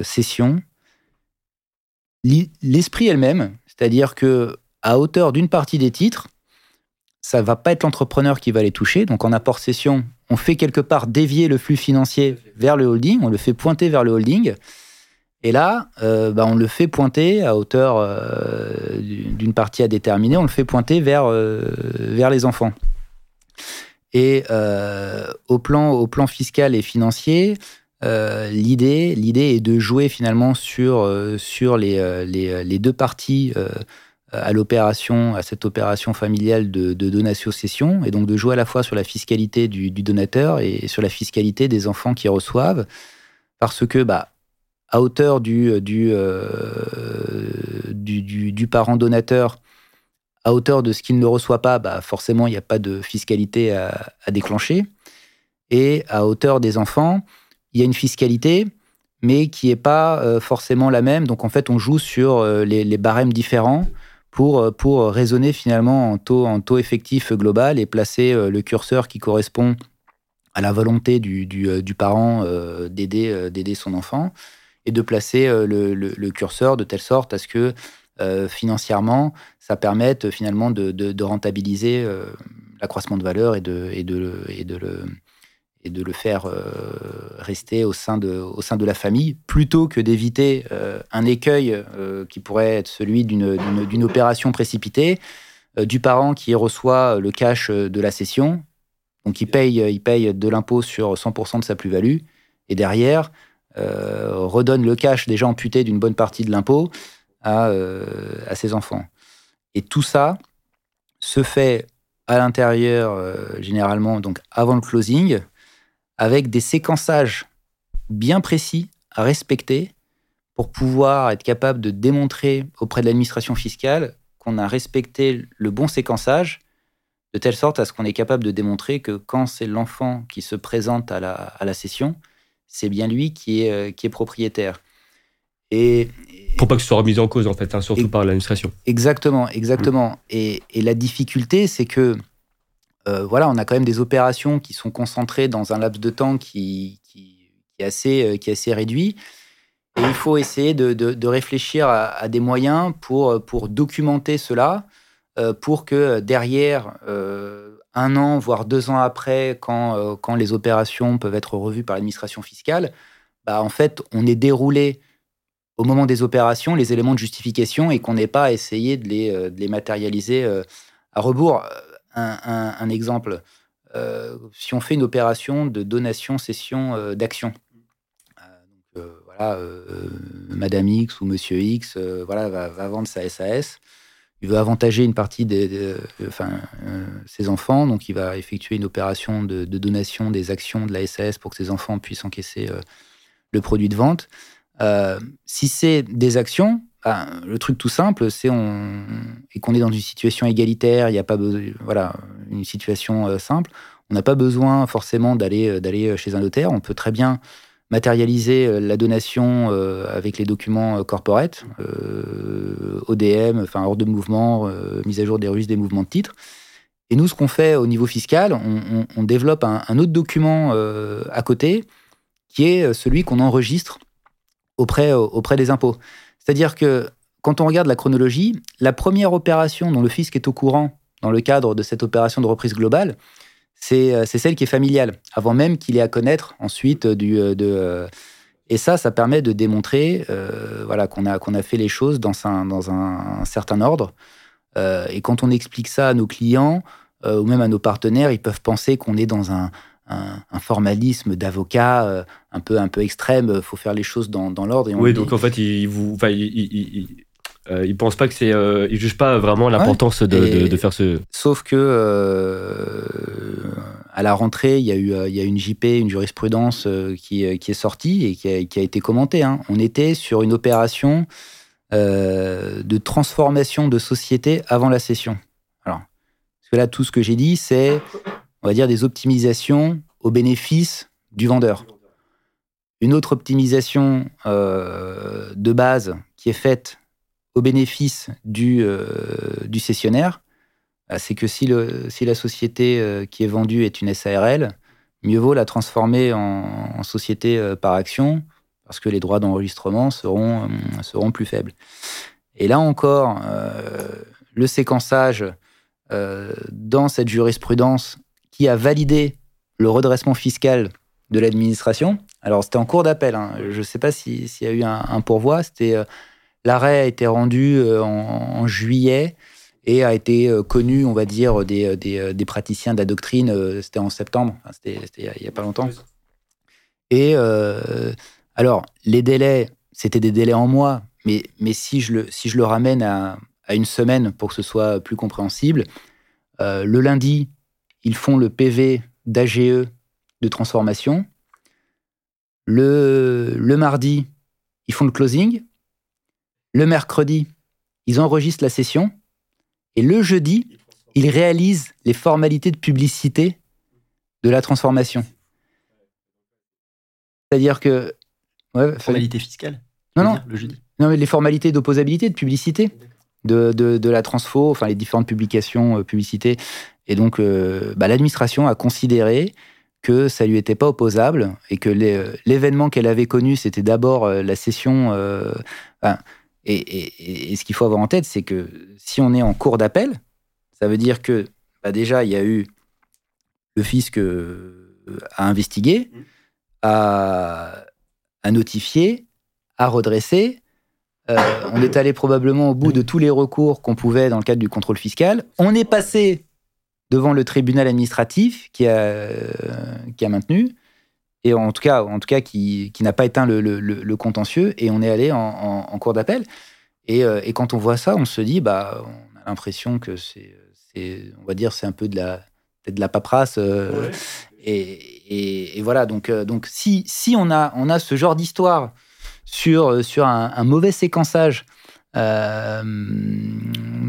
cession. L'esprit elle-même, c'est-à-dire que à hauteur d'une partie des titres, ça va pas être l'entrepreneur qui va les toucher. Donc en apport cession, on fait quelque part dévier le flux financier vers le holding, on le fait pointer vers le holding. Et là, euh, bah, on le fait pointer à hauteur euh, d'une partie à déterminer, on le fait pointer vers, euh, vers les enfants. Et au, plan, au plan fiscal et financier, l'idée, l'idée est de jouer finalement sur, sur les, les, deux parties à l'opération, à cette opération familiale de, donation-cession, et donc de jouer à la fois sur la fiscalité du, donateur et sur la fiscalité des enfants qui reçoivent, parce que bah, à hauteur du, du, euh, parent donateur, à hauteur de ce qu'il ne reçoit pas, bah, forcément, il n'y a pas de fiscalité à, déclencher. Et à hauteur des enfants, il y a une fiscalité, mais qui n'est pas euh, forcément la même. Donc en fait, on joue sur les barèmes différents pour, euh, pour raisonner finalement en taux, en taux effectif global et placer euh, le curseur qui correspond à la volonté du, du, euh, parent d'aider, d'aider son enfant et de placer le, le, curseur de telle sorte à ce que financièrement, ça permette finalement de, de, de rentabiliser l'accroissement de valeur et de, et de, et de le et de le faire euh, rester au sein, de, au sein de la famille, plutôt que d'éviter euh, un écueil euh, qui pourrait être celui d'une opération précipitée du parent qui reçoit le cash de la cession, donc il paye, il paye de l'impôt sur 100% de sa plus-value, et derrière redonne le cash déjà amputé d'une bonne partie de l'impôt à, à ses enfants. Et tout ça se fait à l'intérieur, généralement, donc avant le closing, avec des séquençages bien précis à respecter pour pouvoir être capable de démontrer auprès de l'administration fiscale qu'on a respecté le bon séquençage, de telle sorte à ce qu'on est capable de démontrer que quand c'est l'enfant qui se présente à la, à la session, c'est bien lui qui est, euh, qui est propriétaire. Et, pour pas que ce soit remis en cause, en fait, hein, surtout par l'administration. Exactement, exactement. Et, et, la difficulté, c'est que euh, voilà, on a quand même des opérations qui sont concentrées dans un laps de temps qui, est, assez, euh, qui est assez réduit. Et il faut essayer de, réfléchir à, des moyens pour, pour documenter cela, euh, pour que derrière, un an, voire deux ans après, quand, quand les opérations peuvent être revues par l'administration fiscale, bah, en fait, on ait déroulé au moment des opérations les éléments de justification et qu'on n'ait pas essayé de les, de les matérialiser à rebours un, exemple. Euh, si on fait une opération de donation-cession euh, d'actions, euh, voilà, Madame X ou Monsieur X voilà, va, vendre sa SAS. Il veut avantager une partie de, enfin, ses enfants, donc il va effectuer une opération de, donation des actions de la SAS pour que ses enfants puissent encaisser le produit de vente. si c'est des actions, le truc tout simple, c'est qu'on est dans une situation égalitaire, il n'y a pas voilà une situation euh, simple. On n'a pas besoin forcément d'aller euh, euh, chez un notaire. On peut très bien matérialiser la donation avec les documents corporate, ODM, enfin hors de mouvement, mise à jour des registres des mouvements de titres. Et nous, ce qu'on fait au niveau fiscal, on, développe un, autre document à côté, qui est celui qu'on enregistre auprès des impôts. C'est-à-dire que quand on regarde la chronologie, la première opération dont le fisc est au courant dans le cadre de cette opération de reprise globale, c'est euh, celle qui est familiale, avant même qu'il ait à connaître ensuite du... Euh, de, euh, et ça, ça permet de démontrer voilà, qu'on a, a fait les choses dans un, dans un, certain ordre. et quand on explique ça à nos clients ou même à nos partenaires, ils peuvent penser qu'on est dans un, un, formalisme d'avocat euh, un peu un peu extrême. Il faut faire les choses dans, dans l'ordre. Oui, donc en fait, il vous, enfin, il, euh, pense pas que c'est, euh, il juge pas vraiment l'importance de, de, faire ce. Sauf que à la rentrée, il y a eu, il y a une JP, une jurisprudence qui, qui, est sortie et qui a, qui a été commentée. Hein. On était sur une opération de transformation de société avant la cession. Alors, que là, tout ce que j'ai dit, c'est, on va dire, des optimisations au bénéfice du vendeur. Une autre optimisation euh, de base qui est faite au bénéfice du, euh, du cessionnaire, bah, c'est que si, le, si la société euh, qui est vendue est une SARL, mieux vaut la transformer en, société par action, parce que les droits d'enregistrement seront, seront plus faibles. Et là encore, le séquençage dans cette jurisprudence qui a validé le redressement fiscal de l'administration, alors, c'était en cours d'appel. Hein. Je ne sais pas s'il y a eu un, pourvoi. C'était euh, L'arrêt a été rendu euh, en, juillet et a été euh, connu, on va dire, des, des, praticiens de la doctrine. C'était en septembre. c'était il n'y a, pas longtemps. Et alors, les délais, c'était des délais en mois. Mais, mais si, je le, si je le ramène à, à une semaine pour que ce soit plus compréhensible, le lundi, ils font le PV d'AGE de transformation. Le, mardi, ils font le closing. Le mercredi, ils enregistrent la session. Et le jeudi, ils réalisent les formalités de publicité de la transformation. C'est-à-dire que. Ouais, formalité fiscale Non, non. Le jeudi. Non, mais les formalités d'opposabilité, de publicité de, la transfo, enfin les différentes publications, euh, publicités. Et donc, euh, bah, l'administration a considéré que ça lui était pas opposable et que l'événement qu'elle avait connu, c'était d'abord euh, la session. Euh, et, ce qu'il faut avoir en tête, c'est que si on est en cours d'appel, ça veut dire que bah, déjà, il y a eu le fisc euh, à investiguer, à, notifier, à redresser. on est allé probablement au bout de tous les recours qu'on pouvait dans le cadre du contrôle fiscal. On est passé devant le tribunal administratif qui a, qui a maintenu, et en tout cas, en tout cas qui, qui n'a pas éteint le, le, contentieux, et on est allé en, en, cours d'appel. Et, euh, et, quand on voit ça, on se dit, bah, on a l'impression que c'est, on va dire, c'est un peu de la, de la paperasse. Euh, et, et, voilà, donc, euh, donc si, si on, a, on a ce genre d'histoire sur, sur un, un mauvais séquençage euh,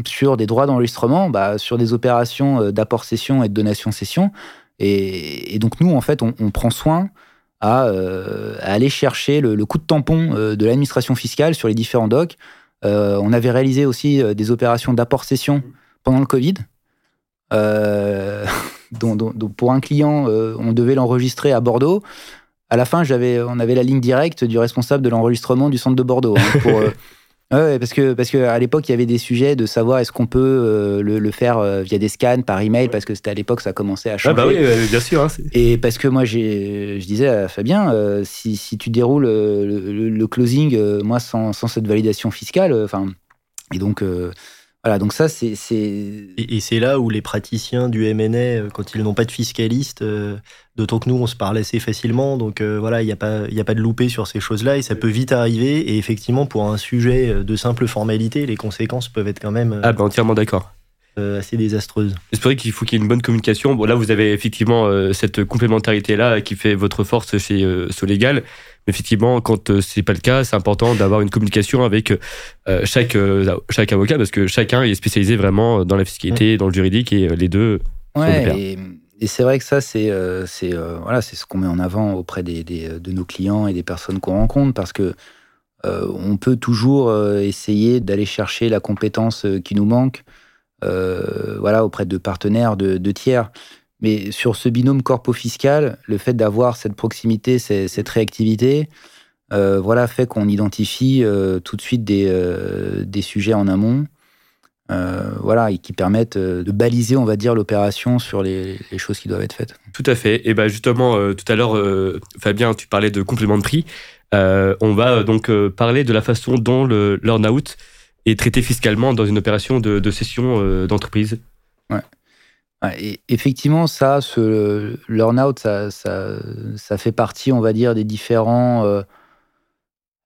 sur des droits d'enregistrement, bah, sur des opérations euh, d'apport-cession et de donation-cession. Et, donc nous, en fait, on, prend soin euh, à, aller chercher le, coup de tampon de l'administration fiscale sur les différents docs. on avait réalisé aussi des opérations d'apport-cession pendant le Covid. Donc, pour un client, on devait l'enregistrer à Bordeaux. À la fin, on avait la ligne directe du responsable de l'enregistrement du centre de Bordeaux hein, Ouais, parce que parce que à l'époque il y avait des sujets de savoir est-ce qu'on peut euh, le, faire euh, via des scans par email parce que c'était à l'époque ça commençait à changer. Ah bah oui, bien sûr. Hein, et parce que moi j'ai je disais à Fabien euh, si, si, tu déroules le, closing moi sans, sans, cette validation fiscale enfin et donc voilà, donc ça, c'est. Et, c'est là où les praticiens du MNA, quand ils n'ont pas de fiscaliste, d'autant que nous, on se parle assez facilement, donc voilà, il n'y a, pas, a pas de loupé sur ces choses-là, et ça peut vite arriver. Et effectivement, pour un sujet de simple formalité, les conséquences peuvent être quand même. ah, ben entièrement d'accord. assez désastreuses. C'est vrai qu'il faut qu'il y ait une bonne communication. Bon, là, vous avez effectivement cette complémentarité-là qui fait votre force chez Solégal effectivement, quand ce euh, c'est pas le cas, c'est important d'avoir une communication avec euh, chaque, euh, chaque avocat parce que chacun est spécialisé vraiment dans la fiscalité, dans le juridique et les deux. Ouais, et, c'est vrai que ça, c'est c'est voilà, c'est ce qu'on met en avant auprès des, de nos clients et des personnes qu'on rencontre parce que on peut toujours essayer d'aller chercher la compétence qui nous manque. voilà, auprès de partenaires, de, de tiers. Mais sur ce binôme corpo-fiscal, le fait d'avoir cette proximité, cette réactivité, euh, voilà, fait qu'on identifie euh, tout de suite des, euh, sujets en amont, voilà, et qui permettent de baliser, on va dire, l'opération sur les, choses qui doivent être faites. Tout à fait. Et ben justement, tout à l'heure, Fabien, tu parlais de complément de prix. on va donc parler de la façon dont le learn-out est traité fiscalement dans une opération de, de cession d'entreprise. Et effectivement, ça, ce learn-out, ça, ça, fait partie, on va dire, des différents euh,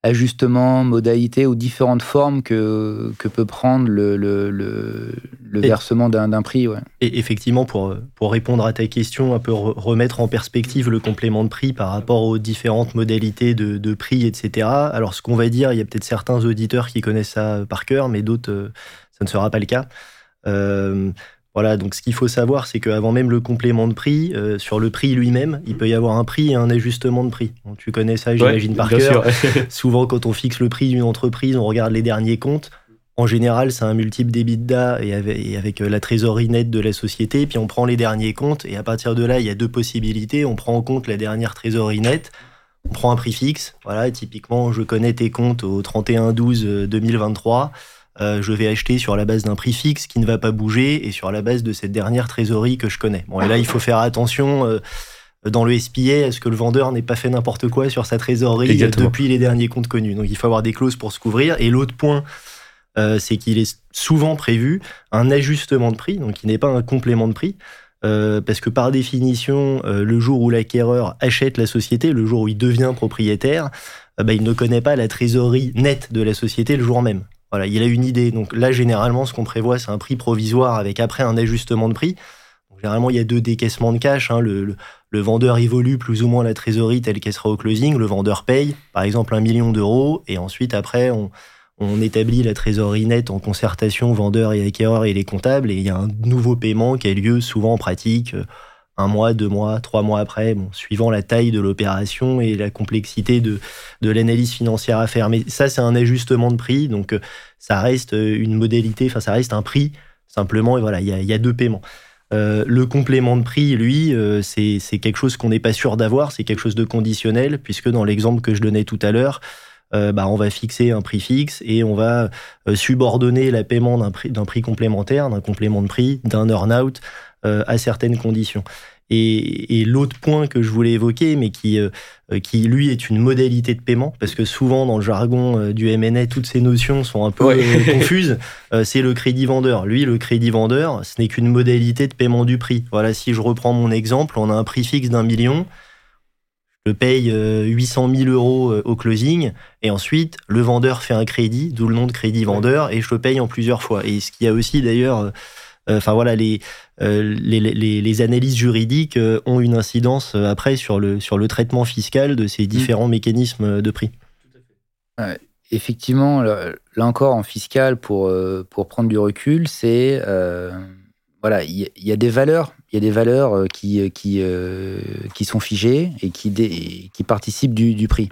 ajustements, modalités ou différentes formes que, que peut prendre le, le, le, versement d'un prix. Ouais. Et effectivement, pour, pour répondre à ta question, un peu remettre en perspective le complément de prix par rapport aux différentes modalités de, de prix, etc. Alors, ce qu'on va dire, il y a peut-être certains auditeurs qui connaissent ça par cœur, mais d'autres, euh, ça ne sera pas le cas. Euh, Voilà, donc ce qu'il faut savoir, c'est qu'avant même le complément de prix, euh, sur le prix lui-même, il peut y avoir un prix et un ajustement de prix. tu connais ça, j'imagine, par cœur. Souvent, quand on fixe le prix d'une entreprise, on regarde les derniers comptes. En général, c'est un multiple d'EBITDA et avec, et avec euh, la trésorerie nette de la société. Puis on prend les derniers comptes et à partir de là, il y a deux possibilités. On prend en compte la dernière trésorerie nette. On prend un prix fixe. Voilà, typiquement, je connais tes comptes au 31-12-2023. Euh, je vais acheter sur la base d'un prix fixe qui ne va pas bouger et sur la base de cette dernière trésorerie que je connais. Bon, et là, il faut faire attention euh, dans le SPA à ce que le vendeur n'ait pas fait n'importe quoi sur sa trésorerie depuis les derniers comptes connus. Donc, il faut avoir des clauses pour se couvrir. Et l'autre point, euh, c'est qu'il est souvent prévu un ajustement de prix, donc qui n'est pas un complément de prix. parce que par définition, le jour où l'acquéreur achète la société, le jour où il devient propriétaire, bah, il ne connaît pas la trésorerie nette de la société le jour même. Voilà, il a une idée. Donc là, généralement, ce qu'on prévoit, c'est un prix provisoire avec après un ajustement de prix. généralement, il y a deux décaissements de cash. Hein. Le, vendeur évolue plus ou moins la trésorerie telle qu'elle sera au closing. Le vendeur paye, par exemple, un million d'euros. Et ensuite, après, on, établit la trésorerie nette en concertation vendeur et acquéreur et les comptables. Et il y a un nouveau paiement qui a lieu souvent en pratique euh, un mois, deux mois, trois mois après, bon, suivant la taille de l'opération et la complexité de, de l'analyse financière à faire. Mais ça, c'est un ajustement de prix, donc euh, ça reste euh, une modalité, enfin ça reste un prix, simplement, et voilà, il y a, y a, deux paiements. Euh, le complément de prix, lui, euh, c'est quelque chose qu'on n'est pas sûr d'avoir, c'est quelque chose de conditionnel, puisque dans l'exemple que je donnais tout à l'heure, euh, bah, on va fixer un prix fixe et on va subordonner la paiement d'un prix, prix complémentaire, d'un complément de prix, d'un earn-out à certaines conditions. Et, l'autre point que je voulais évoquer, mais qui, euh, qui lui est une modalité de paiement, parce que souvent dans le jargon euh, du MNA, toutes ces notions sont un peu confuses, c'est le crédit vendeur. Lui, le crédit vendeur, ce n'est qu'une modalité de paiement du prix. Voilà, si je reprends mon exemple, on a un prix fixe d'un million, je paye 800 000 euros au closing, et ensuite le vendeur fait un crédit, d'où le nom de crédit vendeur, et je le paye en plusieurs fois. Et ce qui a aussi d'ailleurs Enfin voilà, les, euh, les, les, analyses juridiques euh, ont une incidence euh, après sur le, sur le traitement fiscal de ces différents mécanismes de prix. effectivement, là, encore en fiscal, pour, pour prendre du recul, c'est voilà, il y, a des valeurs, il y a des valeurs qui, qui, qui sont figées et qui, qui participent du, du prix.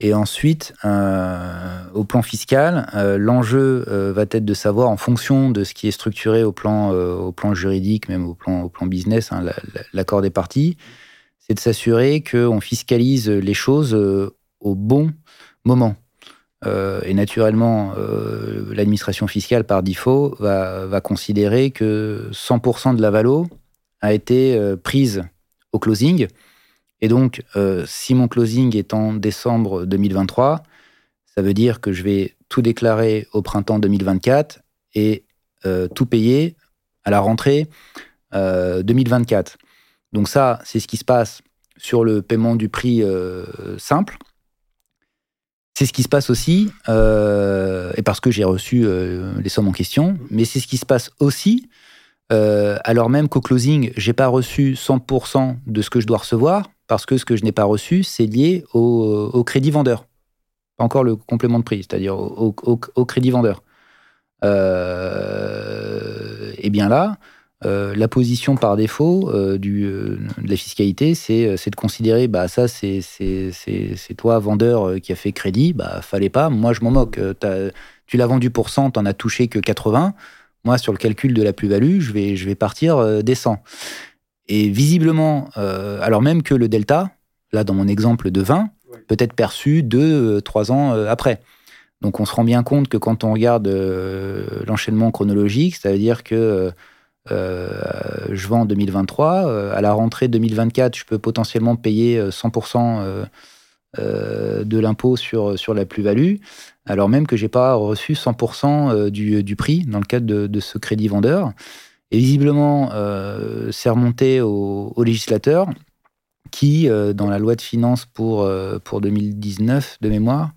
Et ensuite, euh, au plan fiscal, euh, l'enjeu euh, va être de savoir, en fonction de ce qui est structuré au plan, au plan juridique, même au plan, au plan business, hein, l'accord des parties, c'est de s'assurer qu'on fiscalise les choses au bon moment. et naturellement, l'administration fiscale, par défaut, va, va considérer que 100% de la valo a été prise au closing et donc, euh, si mon closing est en décembre 2023, ça veut dire que je vais tout déclarer au printemps 2024 et euh, tout payer à la rentrée 2024. Euh, donc ça, c'est ce qui se passe sur le paiement du prix simple. C'est ce qui se passe aussi, et parce que j'ai reçu les sommes en question, mais c'est ce qui se passe aussi alors même qu'au closing, j'ai pas reçu 100% de ce que je dois recevoir, parce que ce que je n'ai pas reçu, c'est lié au, crédit vendeur. Pas encore le complément de prix, c'est-à-dire au, crédit vendeur. Euh, et bien là, euh, la position par défaut euh, du, de la fiscalité, c'est de considérer, bah ça c'est toi vendeur qui a fait crédit, bah fallait pas, moi je m'en moque. tu l'as vendu pour 100, t'en as touché que 80. Moi sur le calcul de la plus-value, je vais, je vais partir des 100. Et visiblement, euh, alors même que le delta, là dans mon exemple de 20, peut être perçu 2, 3 euh, ans euh, après. Donc on se rend bien compte que quand on regarde l'enchaînement chronologique, ça veut dire que je vends en 2023, à la rentrée 2024, je peux potentiellement payer 100% de l'impôt sur, sur la plus-value, alors même que j'ai pas reçu 100% du, du, prix dans le cadre de, de ce crédit vendeur. Et visiblement, euh, c'est remonté au, législateur qui, euh, dans la loi de finances pour, euh, pour 2019 de mémoire,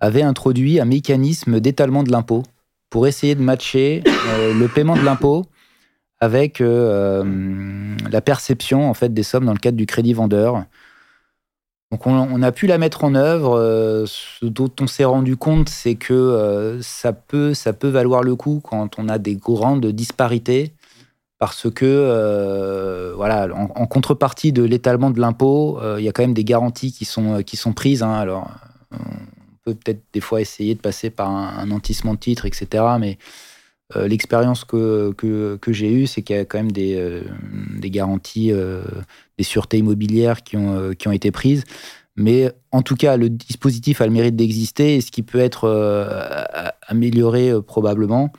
avait introduit un mécanisme d'étalement de l'impôt pour essayer de matcher le paiement de l'impôt avec la perception en fait des sommes dans le cadre du crédit vendeur. Donc on, a pu la mettre en œuvre. ce dont on s'est rendu compte, c'est que ça, peut, ça peut valoir le coup quand on a des grandes disparités parce que voilà, en, contrepartie de l'étalement de l'impôt, il y a quand même des garanties qui sont, qui sont prises. Hein. alors, on peut peut-être des fois essayer de passer par un, un nantissement de titre, etc. Mais euh, l'expérience que, que, j'ai eue, c'est qu'il y a quand même des, euh, des garanties, euh, des sûretés immobilières qui ont, qui ont été prises. Mais en tout cas, le dispositif a le mérite d'exister et ce qui peut être amélioré probablement.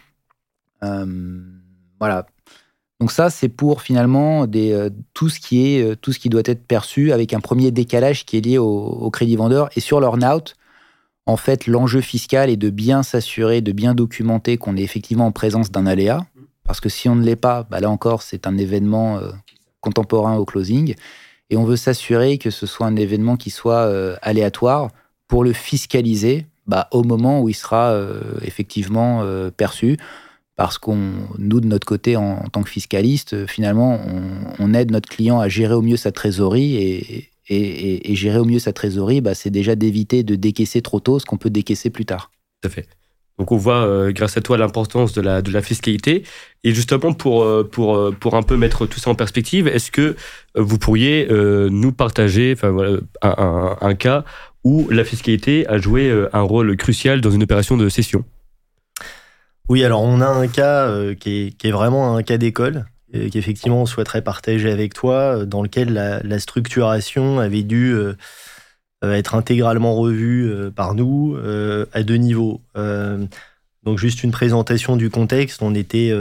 voilà. Donc ça, c'est pour finalement des, tout, ce qui est, tout ce qui doit être perçu avec un premier décalage qui est lié au, au crédit vendeur. Et sur l'earn-out, en fait, l'enjeu fiscal est de bien s'assurer, de bien documenter qu'on est effectivement en présence d'un aléa. Parce que si on ne l'est pas, bah là encore, c'est un événement euh, contemporain au closing. Et on veut s'assurer que ce soit un événement qui soit euh, aléatoire pour le fiscaliser bah, au moment où il sera euh, effectivement perçu. Parce qu'on, nous, de notre côté, en, tant que fiscaliste, finalement, on, aide notre client à gérer au mieux sa trésorerie et, gérer au mieux sa trésorerie, bah, c'est déjà d'éviter de décaisser trop tôt ce qu'on peut décaisser plus tard. Tout à fait. Donc on voit, euh, grâce à toi, l'importance de la, de la fiscalité. Et justement, pour, euh, pour, euh, pour un peu mettre tout ça en perspective, est-ce que vous pourriez nous partager un, un, cas où la fiscalité a joué un rôle crucial dans une opération de cession? Oui, alors on a un cas qui est, qui est vraiment un cas d'école. Euh, qu'effectivement on souhaiterait partager avec toi, euh, dans lequel la, structuration avait dû euh, être intégralement revue par nous à deux niveaux. donc juste une présentation du contexte, on était,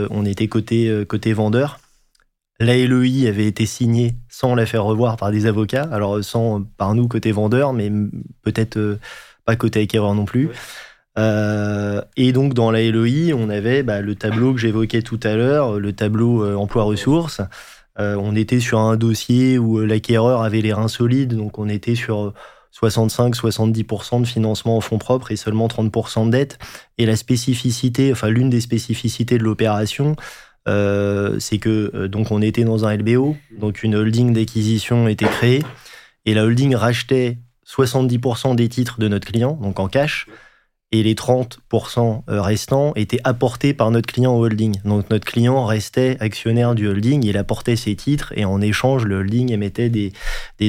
côté vendeur. La LEI avait été signée sans la faire revoir par des avocats, alors sans par nous côté vendeur, mais peut-être pas côté acquéreur non plus. Euh, et donc dans la LOI, on avait bah, le tableau que j'évoquais tout à l'heure, le tableau euh, emploi-ressources. Euh, on était sur un dossier où l'acquéreur avait les reins solides, donc on était sur 65-70% de financement en fonds propres et seulement 30% de dette. Et la spécificité, enfin l'une des spécificités de l'opération, c'est que donc on était dans un LBO, donc une holding d'acquisition était créée, et la holding rachetait 70% des titres de notre client, donc en cash, et les 30% euh, restants étaient apportés par notre client au holding. Donc notre client restait actionnaire du holding, il apportait ses titres et en échange, le holding émettait des,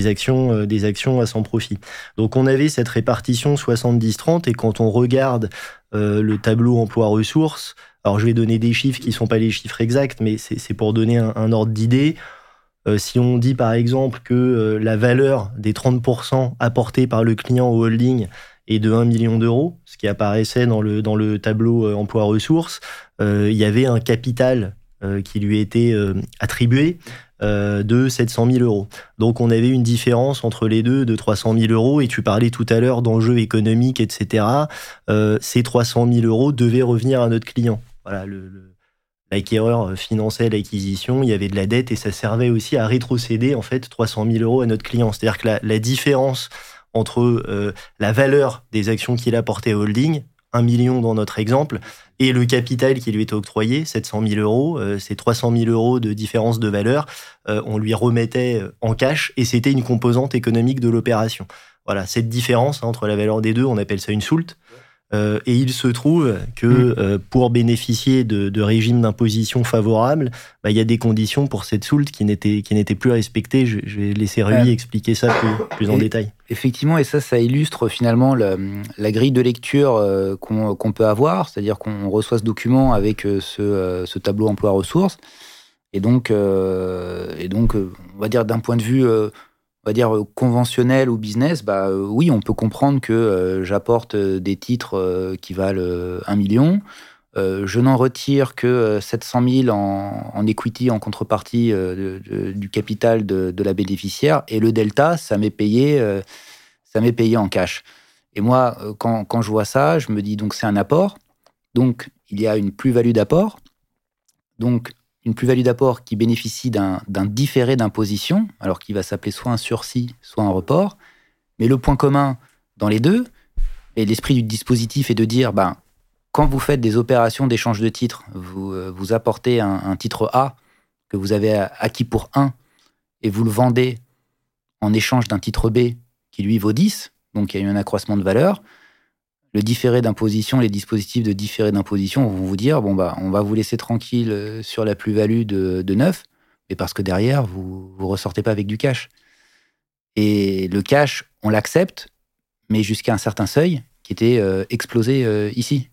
actions, euh, des actions à son profit. Donc on avait cette répartition 70-30 et quand on regarde euh, le tableau emploi-ressources, alors je vais donner des chiffres qui ne sont pas les chiffres exacts, mais c'est pour donner un, ordre d'idée. si on dit par exemple que la valeur des 30% apportés par le client au holding et de 1 million d'euros, qui apparaissait dans le, dans le tableau euh, emploi-ressources. Euh, il y avait un capital euh, qui lui était attribué de 700 000 euros. Donc on avait une différence entre les deux de 300 000 euros et tu parlais tout à l'heure d'enjeux économiques, etc. ces 300 000 euros devaient revenir à notre client. Voilà, l'acquéreur finançait l'acquisition, il y avait de la dette et ça servait aussi à rétrocéder en fait 300 000 euros à notre client. C'est-à-dire que la différence entre euh, la valeur des actions qu'il apportait au holding, 1 million dans notre exemple, et le capital qui lui était octroyé, 700 000 euros, euh, c'est 300 000 euros de différence de valeur, euh, on lui remettait en cash et c'était une composante économique de l'opération. Voilà, cette différence entre la valeur des deux, on appelle ça une soulte. Euh, et il se trouve que mm. euh, pour bénéficier de, de régimes d'imposition favorables, bah, il y a des conditions pour cette soulte qui n'étaient qui n'étaient plus respectées. Je, je, vais laisser Rui expliquer ça plus, en détail. Effectivement, et ça, ça illustre finalement la, la grille de lecture euh, qu'on peut avoir, c'est-à-dire qu'on reçoit ce document avec ce, ce tableau emploi-ressources, et donc, et donc, on va dire d'un point de vue dire conventionnel ou business, bah euh, oui, on peut comprendre que euh, j'apporte euh, des titres qui valent 1 million. je n'en retire que 700 000 en, equity en contrepartie du capital de, la bénéficiaire et le delta, ça m'est payé, ça m'est payé en cash. Et moi, quand, quand, je vois ça, je me dis donc c'est un apport, donc il y a une plus-value d'apport, donc une plus-value d'apport qui bénéficie d'un différé d'imposition, alors qu'il va s'appeler soit un sursis, soit un report. Mais le point commun dans les deux, et l'esprit du dispositif est de dire, ben, quand vous faites des opérations d'échange de titres, vous, euh, vous apportez un, titre A que vous avez acquis pour 1 et vous le vendez en échange d'un titre B qui lui vaut 10, donc il y a eu un accroissement de valeur. Le différé d'imposition, les dispositifs de différé d'imposition vont vous dire bon bah on va vous laisser tranquille euh, sur la plus-value de, neuf, mais parce que derrière vous vous ressortez pas avec du cash. Et le cash, on l'accepte, mais jusqu'à un certain seuil qui était euh, explosé euh, ici.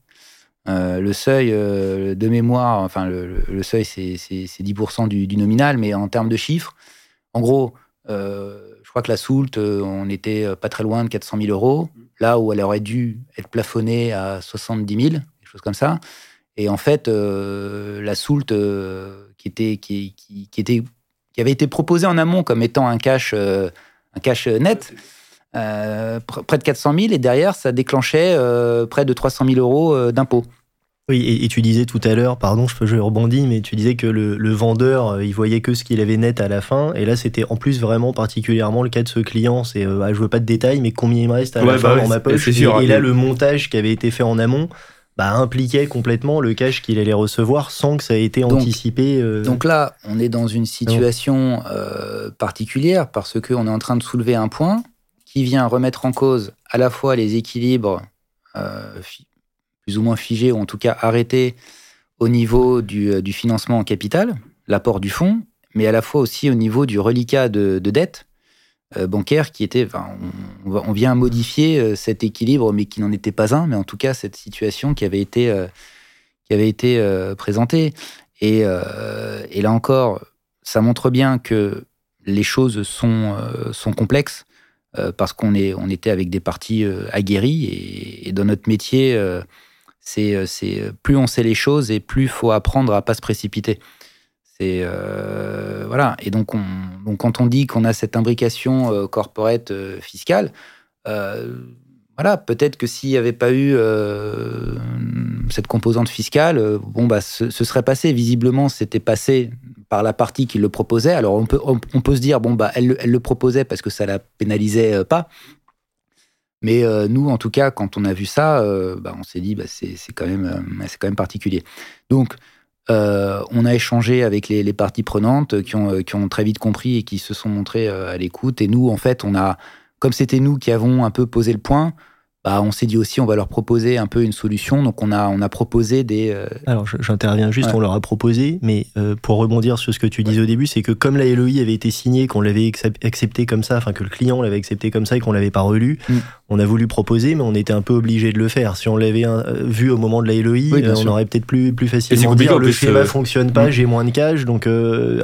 le seuil de mémoire, enfin le, seuil c'est 10% du, nominal, mais en termes de chiffres, en gros, je crois que la Soult, on était pas très loin de 400 000 euros là où elle aurait dû être plafonnée à 70 000, quelque chose comme ça. Et en fait, euh, la Soult, euh, qui, était, qui, qui, avait été proposée en amont comme étant un cash, euh, un cash net, près de 400 000, et derrière, ça déclenchait près de 300 000 euros d'impôts. Oui, et, tu disais tout à l'heure, pardon, je, peux, je rebondis, mais tu disais que le, vendeur, euh, il voyait que ce qu'il avait net à la fin, et là c'était en plus vraiment particulièrement le cas de ce client. C'est, euh, ah, je veux pas de détails, mais combien il me reste à la fin bah dans ma poche. et, hein, là, le montage qui avait été fait en amont, bah, impliquait complètement le cash qu'il allait recevoir sans que ça ait été anticipé. Euh. Donc là, on est dans une situation particulière parce qu'on est en train de soulever un point qui vient remettre en cause à la fois les équilibres plus ou moins figé, ou en tout cas arrêté au niveau du, euh, financement en capital, l'apport du fonds, mais à la fois aussi au niveau du reliquat de, dette euh, bancaire qui était, on, vient modifier euh, cet équilibre, mais qui n'en était pas un, mais en tout cas cette situation qui avait été, qui avait été présentée. Et, là encore, ça montre bien que les choses sont, complexes parce qu'on on était avec des parties aguerries et, dans notre métier, euh, c'est euh, plus on sait les choses et plus faut apprendre à pas se précipiter. C'est euh, voilà. Et donc, on, donc, quand on dit qu'on a cette imbrication corporate fiscale, voilà, peut-être que s'il n'y avait pas eu cette composante fiscale, bon bah, ce, serait passé. Visiblement, c'était passé par la partie qui le proposait. Alors, on peut, on, peut se dire, bon bah, elle, elle, le proposait parce que ça la pénalisait pas. Mais euh, nous, en tout cas, quand on a vu ça, euh, bah, on s'est dit, bah, c'est quand, même, euh, quand même particulier. Donc, on a échangé avec les, parties prenantes qui ont, qui ont, très vite compris et qui se sont montrées à l'écoute. Et nous, en fait, on a, comme c'était nous qui avons un peu posé le point, bah, on s'est dit aussi on va leur proposer un peu une solution. Donc on a, on a proposé des... Euh, Alors j'interviens juste, on leur a proposé, mais euh, pour rebondir sur ce que tu disais au début, c'est que comme la LOI avait été signée, qu'on l'avait accepté comme ça, enfin que le client l'avait accepté comme ça et qu'on l'avait pas relu, mm. on a voulu proposer, mais on était un peu obligé de le faire. Si on l'avait euh, vu au moment de la LOI, on aurait peut-être plus, plus facilement dit le schéma fonctionne pas, mm. j'ai moins de cash, donc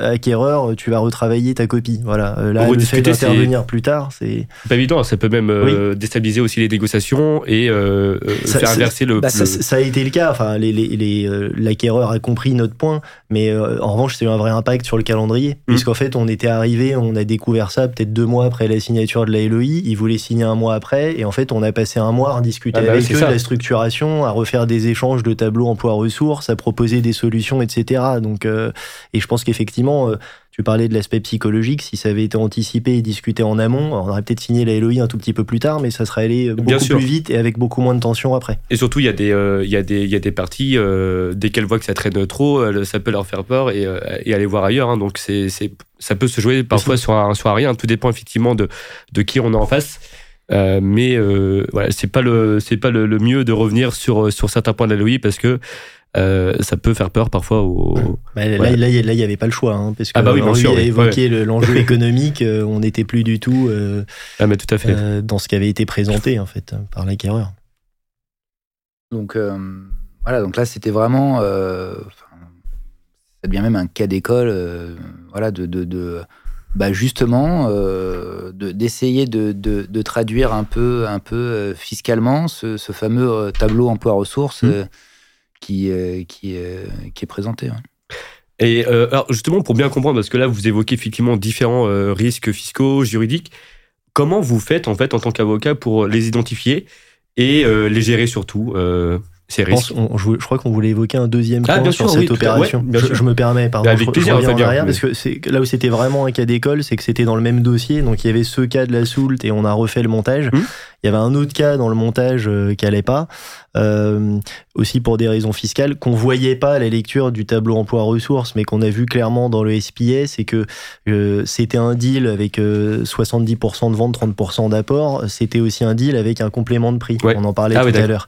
acquéreur, tu vas retravailler ta copie. Voilà. Là, le fait d'intervenir plus tard, c'est... Pas évident, ça peut même déstabiliser aussi les négociations et euh, euh, faire inverser bah, le, ça, a été le cas. Enfin, euh, l'acquéreur a compris notre point, mais en revanche, c'est eu un vrai impact sur le calendrier, mmh. puisqu'en fait, on était arrivé, on a découvert ça peut-être deux mois après la signature de la LOI. Ils voulaient signer un mois après, et en fait, on a passé un mois à discuter ah bah avec eux de la structuration, à refaire des échanges de tableaux emploi-ressources, à proposer des solutions, etc. Donc, et je pense qu'effectivement tu parlais de l'aspect psychologique. Si ça avait été anticipé et discuté en amont, on aurait peut-être signé la LOI un tout petit peu plus tard, mais ça serait allé beaucoup plus vite et avec beaucoup moins de tension après. Et surtout, il y a des, euh, il y a des, il y a des parties, euh, dès qu'elles voient que ça traîne trop, ça peut leur faire peur et, euh, et aller voir ailleurs. Hein. Donc, c'est, ça peut se jouer parfois sur un, sur rien. Tout dépend effectivement de, de qui on est en face. mais voilà, c'est pas le c'est pas le, mieux de revenir sur sur certains points de la LOI parce que euh, ça peut faire peur parfois au. Bah, là, il n'y avait pas le choix, hein, parce que ah bah oui, a évoqué l'enjeu économique, euh, on n'était plus du tout, euh, ah, mais tout à fait. dans ce qui avait été présenté en fait par l'acquéreur. Donc voilà, donc là c'était vraiment, ça devient même un cas d'école, voilà, de, de, de bah justement d'essayer de, de, traduire un peu, un peu fiscalement ce, ce fameux tableau emploi-ressources. Mmh qui, euh, qui, euh, qui est présenté. Et euh, alors justement, pour bien comprendre, parce que là, vous évoquez effectivement différents risques fiscaux, juridiques, comment vous faites en fait en tant qu'avocat pour les identifier et les gérer surtout ces risques? je, crois qu'on voulait évoquer un deuxième ah, point sur cette opération. je, me permets, pardon, avec plaisir, je en arrière, parce que là où c'était vraiment un cas d'école, c'est que c'était dans le même dossier, donc il y avait ce cas de la Soult et on a refait le montage. Hum. Il y avait un autre cas dans le montage qui allait pas, aussi pour des raisons fiscales, qu'on voyait pas à la lecture du tableau emploi-ressources, mais qu'on a vu clairement dans le SPS, c'est que c'était un deal avec 70% de vente, 30% d'apport. C'était aussi un deal avec un complément de prix. On en parlait ah tout à l'heure.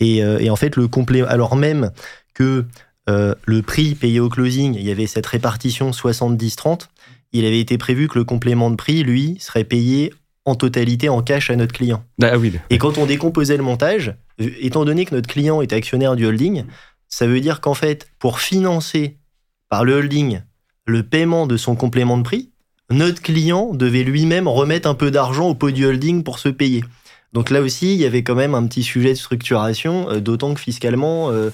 Et, et en fait, le complément, alors même que euh, le prix payé au closing, il y avait cette répartition 70-30. Il avait été prévu que le complément de prix, lui, serait payé en totalité en cash à notre client. Ah oui. Et quand on décomposait le montage, euh, étant donné que notre client est actionnaire du holding, ça veut dire qu'en fait, pour financer par le holding le paiement de son complément de prix, notre client devait lui-même remettre un peu d'argent au pot du holding pour se payer. Donc là aussi, il y avait quand même un petit sujet de structuration, euh, d'autant que fiscalement, euh,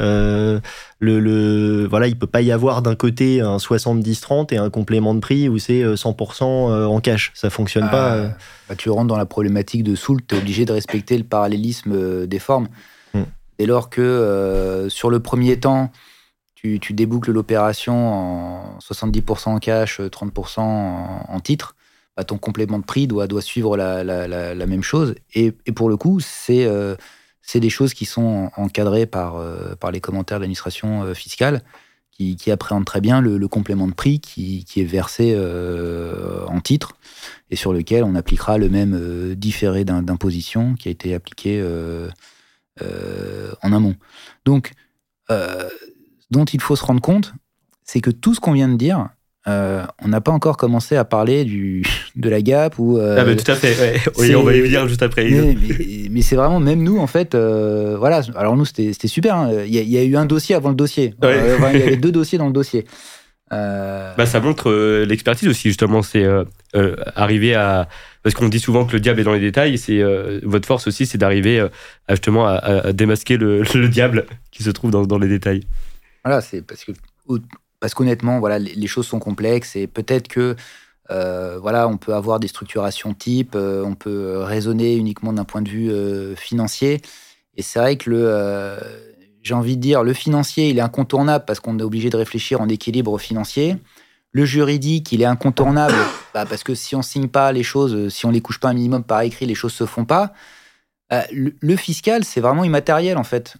le, le, voilà, il peut pas y avoir d'un côté un 70-30 et un complément de prix où c'est 100% euh, euh, en cash. Ça fonctionne pas. Ah, bah, tu rentres dans la problématique de Soult, tu es obligé de respecter le parallélisme des formes. Hmm. Dès lors que sur le premier temps, tu, tu déboucles l'opération en 70% en cash, 30% en, titre, bah, ton complément de prix doit, doit suivre la, la, la, même chose. Et, et, pour le coup, c'est c'est des choses qui sont encadrées par, euh, par les commentaires de l'administration euh, fiscale qui, appréhendent très bien le, complément de prix qui, qui est versé euh, en titre et sur lequel on appliquera le même différé d'imposition qui a été appliqué en amont. Donc, dont il faut se rendre compte, c'est que tout ce qu'on vient de dire, euh, on n'a pas encore commencé à parler du, de la Gap ou. Euh, ah, tout à fait. Oui, on va y venir juste après. Mais, c'est vraiment, même nous, en fait, euh, voilà. Alors, nous, c'était super. Hein. Il y, a eu un dossier avant le dossier. il y avait deux dossiers dans le dossier. Bah, ça montre l'expertise aussi, justement. C'est arriver à. Parce qu'on dit souvent que le diable est dans les détails. C'est votre force aussi, c'est d'arriver justement à, démasquer le, diable qui se trouve dans, dans les détails. Voilà, c'est parce que parce qu'honnêtement, voilà, les, choses sont complexes et peut-être que euh, voilà, on peut avoir des structurations type, euh, on peut raisonner uniquement d'un point de vue euh, financier. Et c'est vrai que le, j'ai envie de dire, le financier, il est incontournable parce qu'on est obligé de réfléchir en équilibre financier. Le juridique, il est incontournable bah, parce que si on signe pas les choses, si on les couche pas un minimum par écrit, les choses se font pas. Le, fiscal, c'est vraiment immatériel en fait.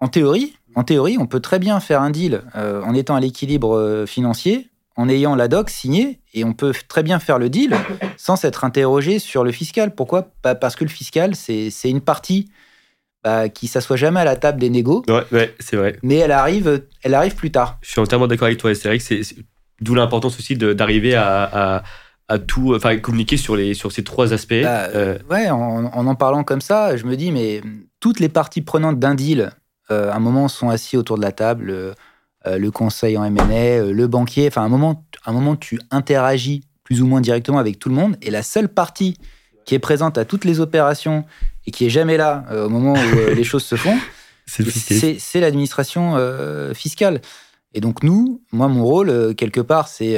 en théorie, en théorie, on peut très bien faire un deal euh, en étant à l'équilibre euh, financier, en ayant la doc signée, et on peut très bien faire le deal sans s'être interrogé sur le fiscal. Pourquoi? Parce que le fiscal, c'est une partie bah, qui s'assoit jamais à la table des négos. Ouais, c'est vrai. Mais elle arrive, elle arrive plus tard. Je suis entièrement d'accord avec toi. C'est vrai que c'est d'où l'importance aussi d'arriver à, tout, enfin communiquer sur les sur ces trois aspects. Bah, euh. Ouais, en, en, parlant comme ça, je me dis mais toutes les parties prenantes d'un deal euh, un moment, sont assis autour de la table, euh, le conseil en M&A, euh, le banquier. Enfin, un moment, un moment, tu interagis plus ou moins directement avec tout le monde. Et la seule partie qui est présente à toutes les opérations et qui est jamais là au moment où les choses se font, c'est l'administration fiscale. Et donc nous, moi, mon rôle, quelque part, c'est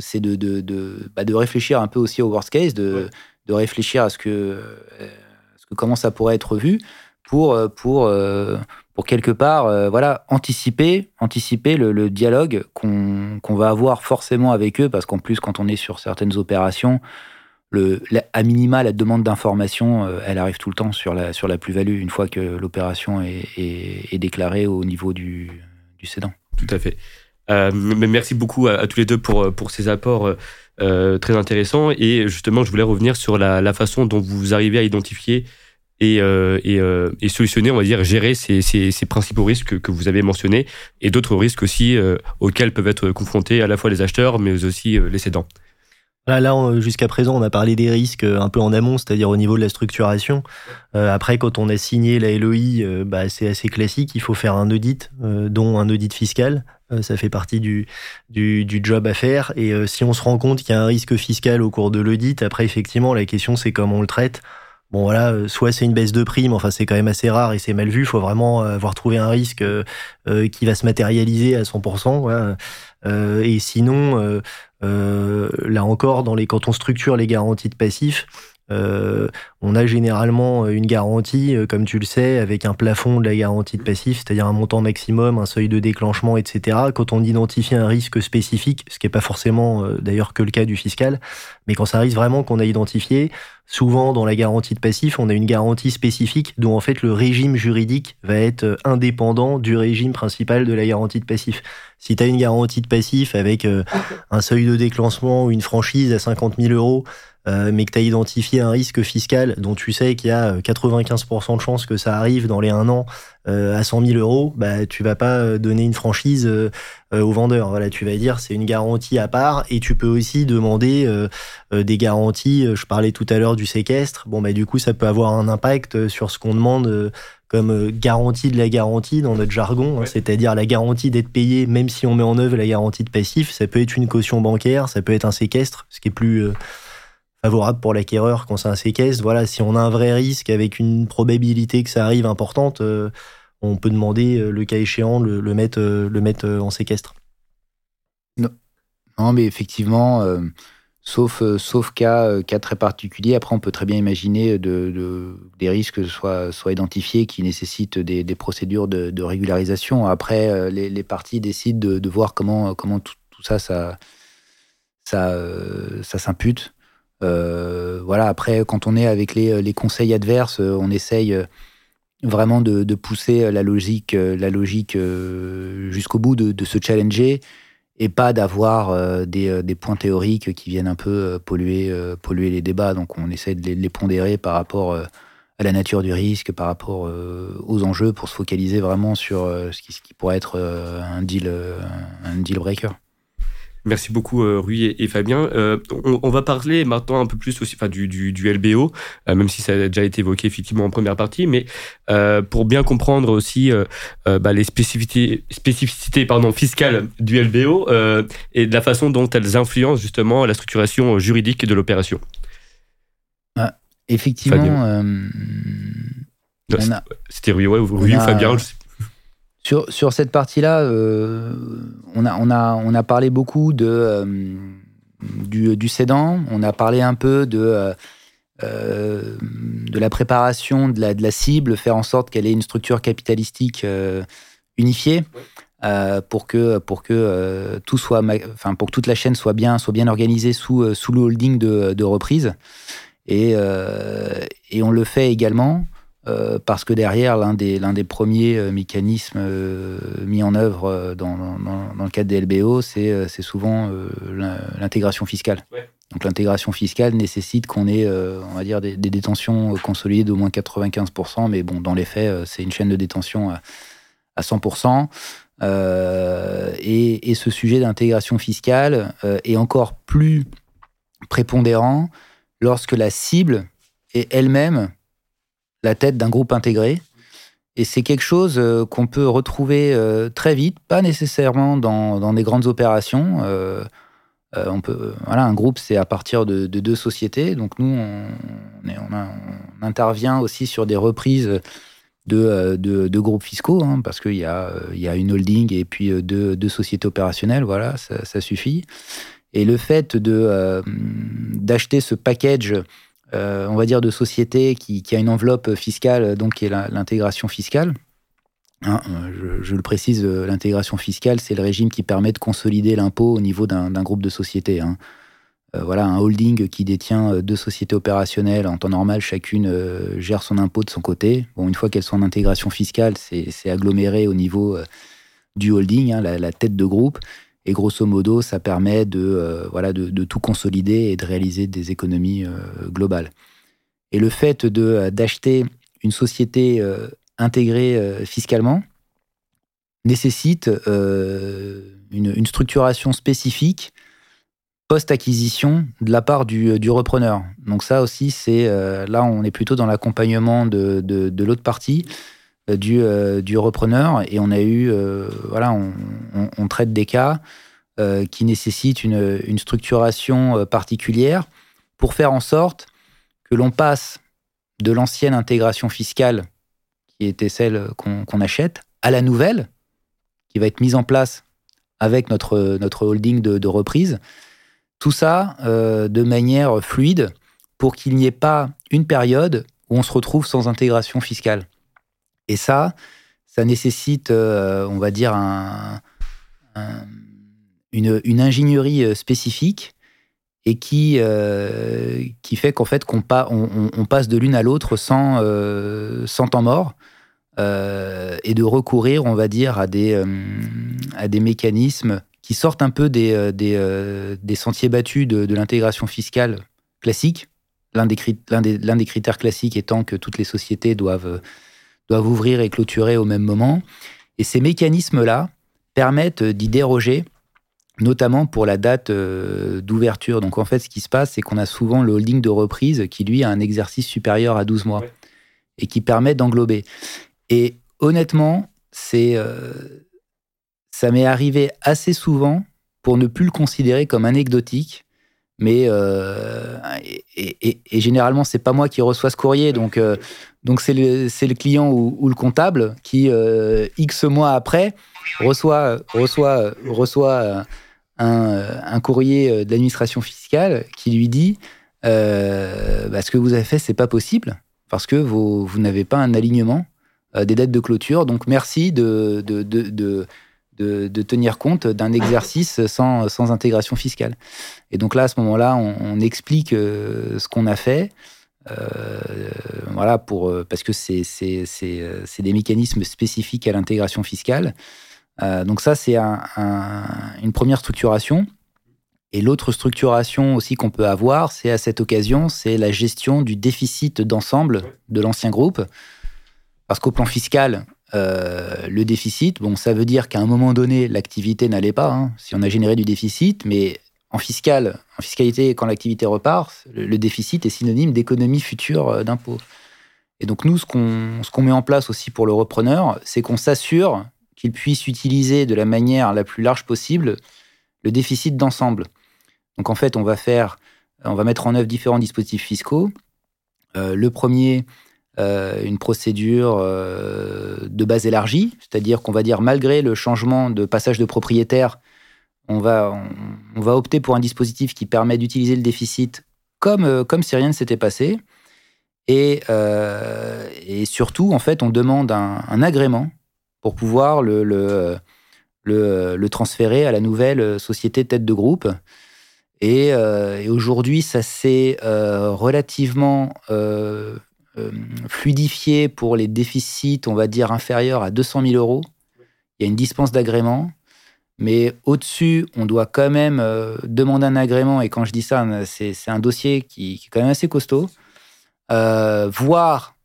c'est de, de, de, bah, de, réfléchir un peu aussi au worst case, de, de réfléchir à ce que, ce que comment ça pourrait être vu, pour, euh, pour, euh, pour quelque part euh, voilà, anticiper, anticiper le, dialogue qu'on va avoir forcément avec eux, parce qu'en plus, quand on est sur certaines opérations, le, à minima, la demande d'information, elle arrive tout le temps sur la, sur la plus-value, une fois que l'opération est, déclarée au niveau du, du cédant. Tout à fait. merci beaucoup à, tous les deux pour, pour ces apports très intéressants. Et justement, je voulais revenir sur la façon dont vous arrivez à identifier et, euh, et, euh, et, solutionner, on va dire, gérer ces, ces, ces principaux risques que vous avez mentionnés et d'autres risques aussi euh, auxquels peuvent être confrontés à la fois les acheteurs mais aussi les cédants. Là, jusqu'à présent, on a parlé des risques un peu en amont, c'est-à-dire au niveau de la structuration. après, quand on a signé la LOI, bah, c'est assez classique. Il faut faire un audit, dont un audit fiscal. ça fait partie du, du, du, job à faire. Et si on se rend compte qu'il y a un risque fiscal au cours de l'audit, après, effectivement, la question, c'est comment on le traite. Bon voilà, euh, soit c'est une baisse de prime, enfin c'est quand même assez rare et c'est mal vu. Il faut vraiment euh, avoir trouvé un risque euh, qui va se matérialiser à 100%. et sinon, là encore, dans les, quand on structure les garanties de passifs, on a généralement une garantie, comme tu le sais, avec un plafond de la garantie de passif, c'est-à-dire un montant maximum, un seuil de déclenchement, etc. Quand on identifie un risque spécifique, ce qui n'est pas forcément d'ailleurs que le cas du fiscal, mais quand ça arrive vraiment qu'on a identifié, souvent dans la garantie de passif, on a une garantie spécifique dont en fait le régime juridique va être indépendant du régime principal de la garantie de passif. Si tu as une garantie de passif avec un seuil de déclenchement ou une franchise à 50 000 euros, euh, mais que tu as identifié un risque fiscal dont tu sais qu'il y a 95% de chances que ça arrive dans les un an euh, à 100 000 euros, bah, tu vas pas euh, donner une franchise au vendeur. Voilà, tu vas dire c'est une garantie à part et tu peux aussi demander des garanties. Je parlais tout à l'heure du séquestre. Bon, bah, du coup, ça peut avoir un impact sur ce qu'on demande comme garantie de la garantie dans notre jargon, hein, c'est-à-dire la garantie d'être payé même si on met en œuvre la garantie de passif. Ça peut être une caution bancaire, ça peut être un séquestre, ce qui est plus favorable pour l'acquéreur quand c'est un séquestre. Voilà, si on a un vrai risque avec une probabilité que ça arrive importante, euh, on peut demander, euh, le cas échéant, le, mettre, euh, le mettre en séquestre. Non, non mais effectivement, sauf, sauf cas, cas très particuliers, après on peut très bien imaginer de, des risques soient, soient identifiés qui nécessitent des, des procédures de, régularisation. Après, les, les, parties décident de, voir comment, comment tout, tout ça, ça, ça, ça s'impute. Euh, voilà, après, quand on est avec les, les conseils adverses, euh, on essaye euh, vraiment de, pousser la logique, jusqu'au bout, de, se challenger et pas d'avoir des, points théoriques qui viennent un peu polluer, les débats. Donc on essaie de les, pondérer par rapport à la nature du risque, par rapport aux enjeux pour se focaliser vraiment sur ce qui, pourrait être un deal breaker. Merci beaucoup euh, Rui et, Fabien. Euh, on, va parler maintenant un peu plus aussi, enfin, du, du, du LBO, euh, même si ça a déjà été évoqué effectivement en première partie, mais pour bien comprendre aussi bah, les spécificités, spécificités pardon, fiscales du LBO et de la façon dont elles influencent justement la structuration juridique de l'opération. Ah, effectivement, c'était Rui, ouais, Rui ou Fabien, je sais sur, sur cette partie-là, euh, on, a, on, a, on a parlé beaucoup de, euh, du, du on a parlé un peu de, euh, de la préparation de la, de la cible, faire en sorte qu'elle ait une structure capitalistique unifiée. pour que pour que tout soit enfin pour que toute la chaîne soit bien soit bien organisée sous sous le holding de, de reprise. Et et on le fait également euh, parce que derrière, l'un des, l'un des premiers euh, mécanismes euh, mis en œuvre dans, dans, le cadre des LBO, c'est, c'est souvent l'intégration fiscale. Donc l'intégration fiscale nécessite qu'on ait, on va dire, des, détentions consolidées d'au moins 95%, mais bon, dans les faits, c'est une chaîne de détention à, à 100%. Et, et, ce sujet d'intégration fiscale est encore plus prépondérant lorsque la cible est elle-même la tête d'un groupe intégré. Et c'est quelque chose euh, qu'on peut retrouver euh, très vite, pas nécessairement dans, des grandes opérations. Euh, on peut, voilà, un groupe, c'est à partir de, deux sociétés. Donc nous, on, on, intervient aussi sur des reprises de, de, groupes fiscaux, hein, parce qu'il y a, y a une holding et puis deux, sociétés opérationnelles. Voilà, ça, suffit. Et le fait d'acheter ce package euh, on va dire, de société qui, a une enveloppe fiscale, donc qui est l'intégration fiscale. Hein, euh, je, le précise, euh, l'intégration fiscale, c'est le régime qui permet de consolider l'impôt au niveau d'un groupe de sociétés. Hein. voilà, un holding qui détient deux sociétés opérationnelles en temps normal, chacune gère son impôt de son côté. Bon, une fois qu'elles sont en intégration fiscale, c'est aggloméré au niveau du holding, hein, la, tête de groupe. Et grosso modo, ça permet de, euh, voilà, de, tout consolider et de réaliser des économies euh, globales. Et le fait euh, d'acheter une société intégrée fiscalement nécessite une, structuration spécifique post-acquisition de la part du, repreneur. Donc ça aussi, c'est là, on est plutôt dans l'accompagnement de, de l'autre partie du, euh, du, repreneur et on a eu, euh, voilà, on, traite des cas qui nécessitent une, une, structuration particulière pour faire en sorte que l'on passe de l'ancienne intégration fiscale, qui était celle qu'on achète, à la nouvelle, qui va être mise en place avec notre, notre holding de, reprise. Tout ça de manière fluide pour qu'il n'y ait pas une période où on se retrouve sans intégration fiscale. Et ça, ça nécessite, euh, on va dire, une, ingénierie spécifique et qui, qui fait qu'en fait qu'on on, passe de l'une à l'autre sans, sans temps mort. et de recourir, on va dire, à des, à des mécanismes qui sortent un peu des, euh, euh, des, sentiers battus de, l'intégration fiscale classique. L'un des, des, des, critères classiques étant que toutes les sociétés doivent, euh, doivent ouvrir et clôturer au même moment. Et ces mécanismes-là permettent d'y déroger, notamment pour la date d'ouverture. Donc en fait, ce qui se passe, c'est qu'on a souvent le holding de reprise qui, lui, a un exercice supérieur à 12 mois et qui permet d'englober. Et honnêtement, c'est ça m'est arrivé assez souvent pour ne plus le considérer comme anecdotique. Mais euh, et, et, généralement, c'est pas moi qui reçois ce courrier, donc euh, donc c'est le, client ou, le comptable qui euh, x mois après reçoit reçoit reçoit un, un courrier de l'administration fiscale qui lui dit bah, ce que vous avez fait c'est pas possible parce que vous, vous n'avez pas un alignement des dates de clôture. Donc merci de, de, de de, tenir compte d'un exercice sans, sans, intégration fiscale. Et donc là, à ce moment-là, on, explique euh, ce qu'on a fait. Euh, voilà, pour, euh, parce que c'est des mécanismes spécifiques à l'intégration fiscale. donc ça, c'est une première structuration. Et l'autre structuration aussi qu'on peut avoir, c'est à cette occasion, c'est la gestion du déficit d'ensemble de l'ancien groupe. Parce qu'au plan fiscal, euh, le déficit, bon, ça veut dire qu'à un moment donné, l'activité n'allait pas. Hein, si on a généré du déficit, mais en fiscal, en fiscalité, quand l'activité repart, le, déficit est synonyme d'économie future euh, d'impôts. Et donc nous, ce qu'on met en place aussi pour le repreneur, c'est qu'on s'assure qu'il puisse utiliser de la manière la plus large possible le déficit d'ensemble. Donc en fait, on va faire, on va mettre en œuvre différents dispositifs fiscaux. Euh, le premier, euh, une procédure de base élargie, c'est-à-dire qu'on va dire malgré le changement de passage de propriétaire, on va, on, va opter pour un dispositif qui permet d'utiliser le déficit comme, euh, comme si rien ne s'était passé. Et, et, surtout, en fait, on demande un, agrément pour pouvoir le, le, le, transférer à la nouvelle société tête de groupe. Et, et aujourd'hui, ça s'est relativement euh, fluidifié pour les déficits, on va dire, inférieurs à 200 000 euros. Il y a une dispense d'agrément. Mais au-dessus, on doit quand même euh, demander un agrément. Et quand je dis ça, c'est un dossier qui, est quand même assez costaud. Euh, voire,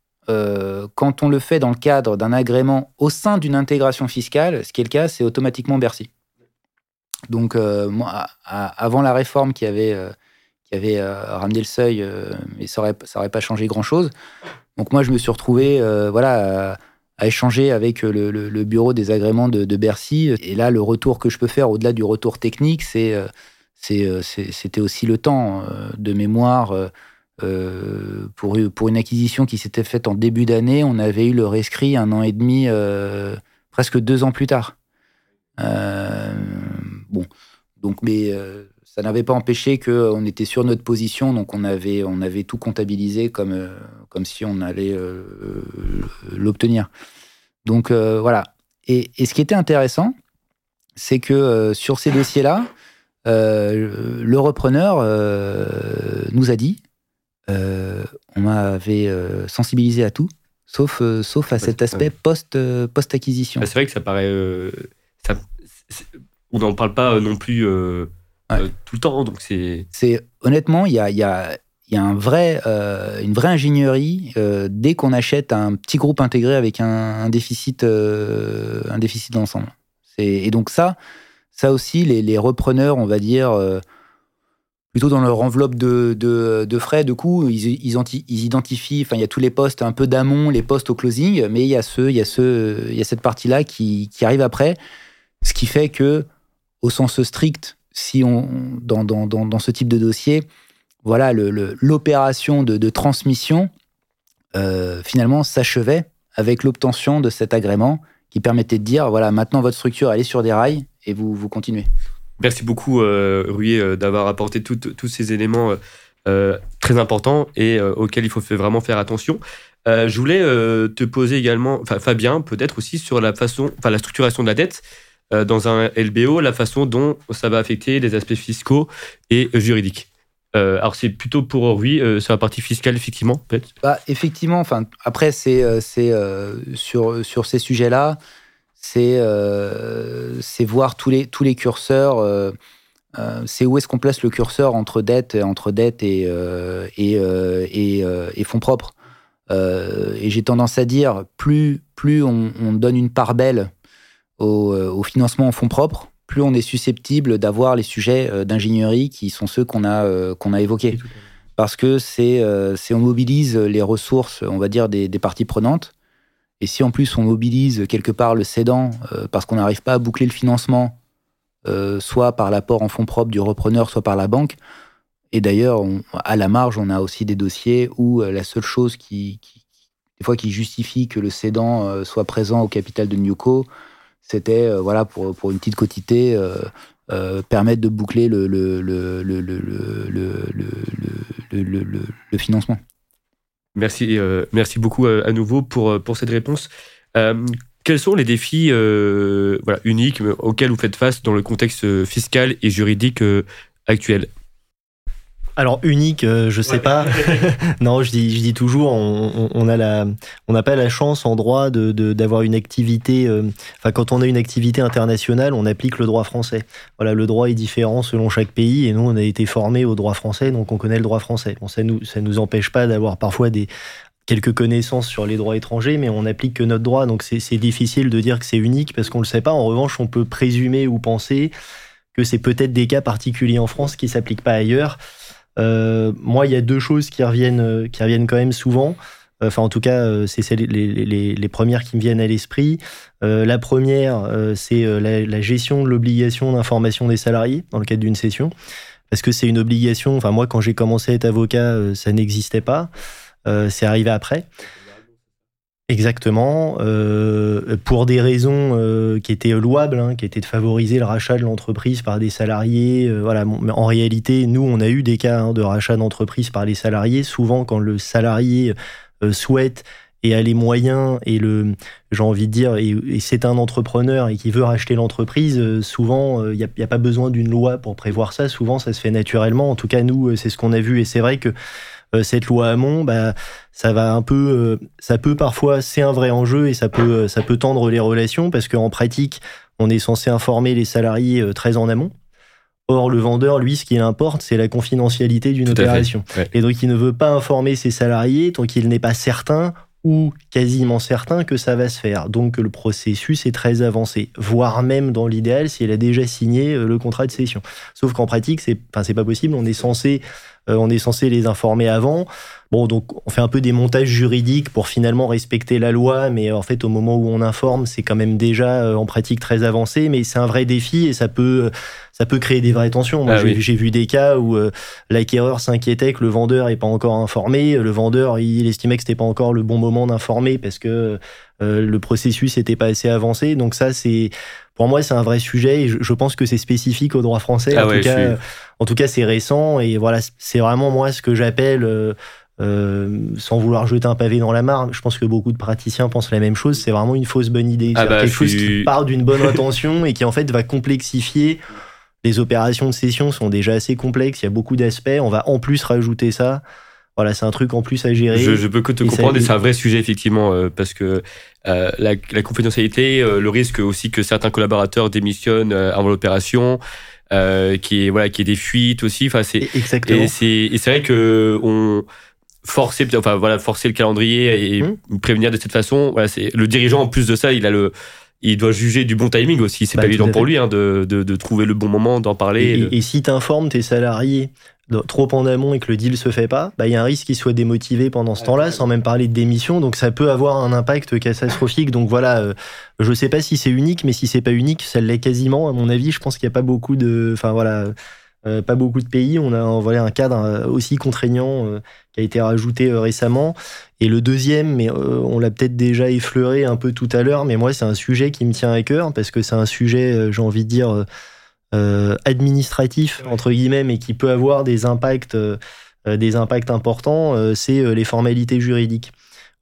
quand on le fait dans le cadre d'un agrément au sein d'une intégration fiscale, ce qui est le cas, c'est automatiquement Bercy. Donc, moi, avant la réforme qui avait euh, ramené le seuil, euh, mais ça n'aurait pas changé grand-chose. Donc moi, je me suis retrouvé euh, voilà, à, échanger avec le, bureau des agréments de, Bercy. Et là, le retour que je peux faire, au-delà du retour technique, c'est c'était aussi le temps de mémoire. pour, pour une acquisition qui s'était faite en début d'année, on avait eu le rescrit un an et demi, presque deux ans plus tard. bon, donc, mais ça n'avait pas empêché qu'on était sur notre position, donc on avait, on avait tout comptabilisé comme, euh, comme si on allait euh, l'obtenir. Donc euh, voilà. Et, ce qui était intéressant, c'est que sur ces dossiers-là, le repreneur nous a dit, on m'avait sensibilisé à tout, sauf, sauf à cet aspect post, post-acquisition. c'est vrai que ça paraît... on n'en parle pas non plus euh, tout le temps. Donc c'est. C'est honnêtement, il y a, y, a, y a, un vrai, euh, une vraie ingénierie euh, dès qu'on achète un petit groupe intégré avec un, déficit, un déficit d'ensemble. Et donc ça, ça aussi, les, les repreneurs, on va dire plutôt dans leur enveloppe de, de, de frais, de coûts, ils, ils, ils, identifient, enfin, il y a tous les postes un peu d'amont, les postes au closing, mais il y a, ce, il y a, ce, il y a cette partie-là qui, qui, arrive après, ce qui fait que, au sens strict si on, dans, dans, dans, ce type de dossier, voilà, l'opération de, transmission, euh, finalement, s'achevait avec l'obtention de cet agrément qui permettait de dire, voilà, maintenant votre structure, elle est sur des rails et vous, vous continuez. Merci beaucoup, euh, euh d'avoir apporté tous ces éléments euh, très très important et auquel il faut vraiment faire attention. je voulais te poser également, Fabien, peut-être aussi sur la façon, enfin la structuration de la dette dans un LBO, la façon dont ça va affecter les aspects fiscaux et juridiques. Euh, alors c'est plutôt pour oui euh, sur la partie fiscale effectivement peut-être. Bah, effectivement, enfin après c'est euh, c'est sur sur ces sujets-là, c'est c'est voir tous les tous les curseurs. c'est où est-ce qu'on place le curseur entre dette entre dette et et, et, fonds propres. et j'ai tendance à dire plus plus on donne une part belle au, au financement en fonds propres, plus on est susceptible d'avoir les sujets euh, d'ingénierie qui sont ceux qu'on a, euh, qu'on a évoqués. Parce que euh, c'est on mobilise les ressources, on va dire, des, parties prenantes. Et si en plus on mobilise quelque part le cédant parce qu'on n'arrive pas à boucler le financement, soit par l'apport en fonds propres du repreneur, soit par la banque, et d'ailleurs, à la marge, on a aussi des dossiers où la seule chose qui, des fois, qui justifie que le cédant soit présent au capital de Newco, c'était euh, voilà pour, pour une petite euh, euh, permettre de boucler le, le, le, le financement. Merci, merci beaucoup à nouveau pour, pour cette réponse. quels sont les défis voilà, uniques auxquels vous faites face dans le contexte fiscal et juridique actuel alors unique, euh, je sais pas. non, je dis, je dis toujours, on, a la, on n'a pas la chance en droit de d'avoir une activité. Euh, enfin, quand on a une activité internationale, on applique le droit français. Voilà, le droit est différent selon chaque pays, et nous, on a été formés au droit français, donc on connaît le droit français. Bon, ça nous, ça nous empêche pas d'avoir parfois des quelques connaissances sur les droits étrangers, mais on applique que notre droit, donc c'est difficile de dire que c'est unique parce qu'on le sait pas. En revanche, on peut présumer ou penser que c'est peut-être des cas particuliers en France qui s'appliquent pas ailleurs. Euh, moi, il y a deux choses qui reviennent, euh, qui reviennent quand même souvent. Enfin, en tout cas, euh, c'est les, premières qui me viennent à l'esprit. la première, c'est la, gestion de l'obligation d'information des salariés dans le cadre d'une session. Parce que c'est une obligation. Enfin, moi, quand j'ai commencé à être avocat, ça n'existait pas. c'est arrivé après. Exactement, euh, pour des raisons euh, qui étaient louables, hein, qui étaient de favoriser le rachat de l'entreprise par des salariés. Euh, voilà, en réalité, nous, on a eu des cas hein, de rachat d'entreprise par les salariés. Souvent, quand le salarié souhaite et a les moyens et le, j'ai envie de dire, et, c'est un entrepreneur et qui veut racheter l'entreprise, souvent, il n'y a, pas besoin d'une loi pour prévoir ça. Souvent, ça se fait naturellement. En tout cas, nous, c'est ce qu'on a vu, et c'est vrai que euh, cette loi Hamon, bah, ça va un peu, euh, ça peut parfois, c'est un vrai enjeu et ça peut, euh, ça peut tendre les relations parce qu'en pratique, on est censé informer les salariés très en amont. Or, le vendeur, lui, ce qui importe, c'est la confidentialité d'une opération. Et donc, il ne veut pas informer ses salariés tant qu'il n'est pas certain ou quasiment certain que ça va se faire. Donc, le processus est très avancé, voire même dans l'idéal, si elle a déjà signé le contrat de cession. Sauf qu'en pratique, c'est, pas possible. On est censé euh, on est censé les informer avant. Bon, donc on fait un peu des montages juridiques pour finalement respecter la loi, mais en fait au moment où on informe, c'est quand même déjà euh, en pratique très avancé, mais c'est un vrai défi et ça peut ça peut créer des vraies tensions. Moi, ah j'ai vu des cas où euh, l'acquéreur s'inquiétait que le vendeur n'est pas encore informé. Le vendeur, il estimait que c'était pas encore le bon moment d'informer parce que le processus n'était pas assez avancé. Donc ça, c'est pour moi, c'est un vrai sujet et je, pense que c'est spécifique au droit français. Ah en, tout cas, en, tout cas, c'est récent et voilà, c'est vraiment moi ce que j'appelle, euh, euh, sans vouloir jeter un pavé dans la mare, je pense que beaucoup de praticiens pensent la même chose. C'est vraiment une fausse bonne idée. Ah bah, quelque chose qui part d'une bonne intention et qui en fait va complexifier. Les opérations de cession sont déjà assez complexes, il y a beaucoup d'aspects. On va en plus rajouter ça. Voilà, c'est un truc en plus à gérer. Je, peux que te comprendre et c'est un vrai sujet effectivement euh, parce que euh, la, la, confidentialité, euh, le risque aussi que certains collaborateurs démissionnent avant l'opération, qui est voilà, qui est des fuites aussi. Enfin, c'est exactement. Et c'est vrai que on forcer enfin voilà forcer le calendrier et mmh. prévenir de cette façon. Voilà, c'est le dirigeant en plus de ça, il a le il doit juger du bon timing aussi. C'est bah, pas évident pour lui hein, de, de, de, trouver le bon moment d'en parler. Et, et si tu informes tes salariés trop en amont et que le deal se fait pas, bah, il y a un risque qu'il soit démotivé pendant ce temps-là, sans même parler de démission. Donc ça peut avoir un impact catastrophique. Donc voilà, euh, je sais pas si c'est unique, mais si c'est pas unique, ça l'est quasiment. À mon avis, je pense qu'il n'y a pas beaucoup de, enfin voilà, euh, pas beaucoup de pays. On a voilà un cadre euh, aussi contraignant qui a été rajouté récemment. Et le deuxième, mais on l'a peut-être déjà effleuré un peu tout à l'heure, mais moi c'est un sujet qui me tient à cœur parce que c'est un sujet, j'ai envie de dire euh, administratif entre guillemets, mais qui peut avoir des impacts euh, des impacts importants, c'est les formalités juridiques.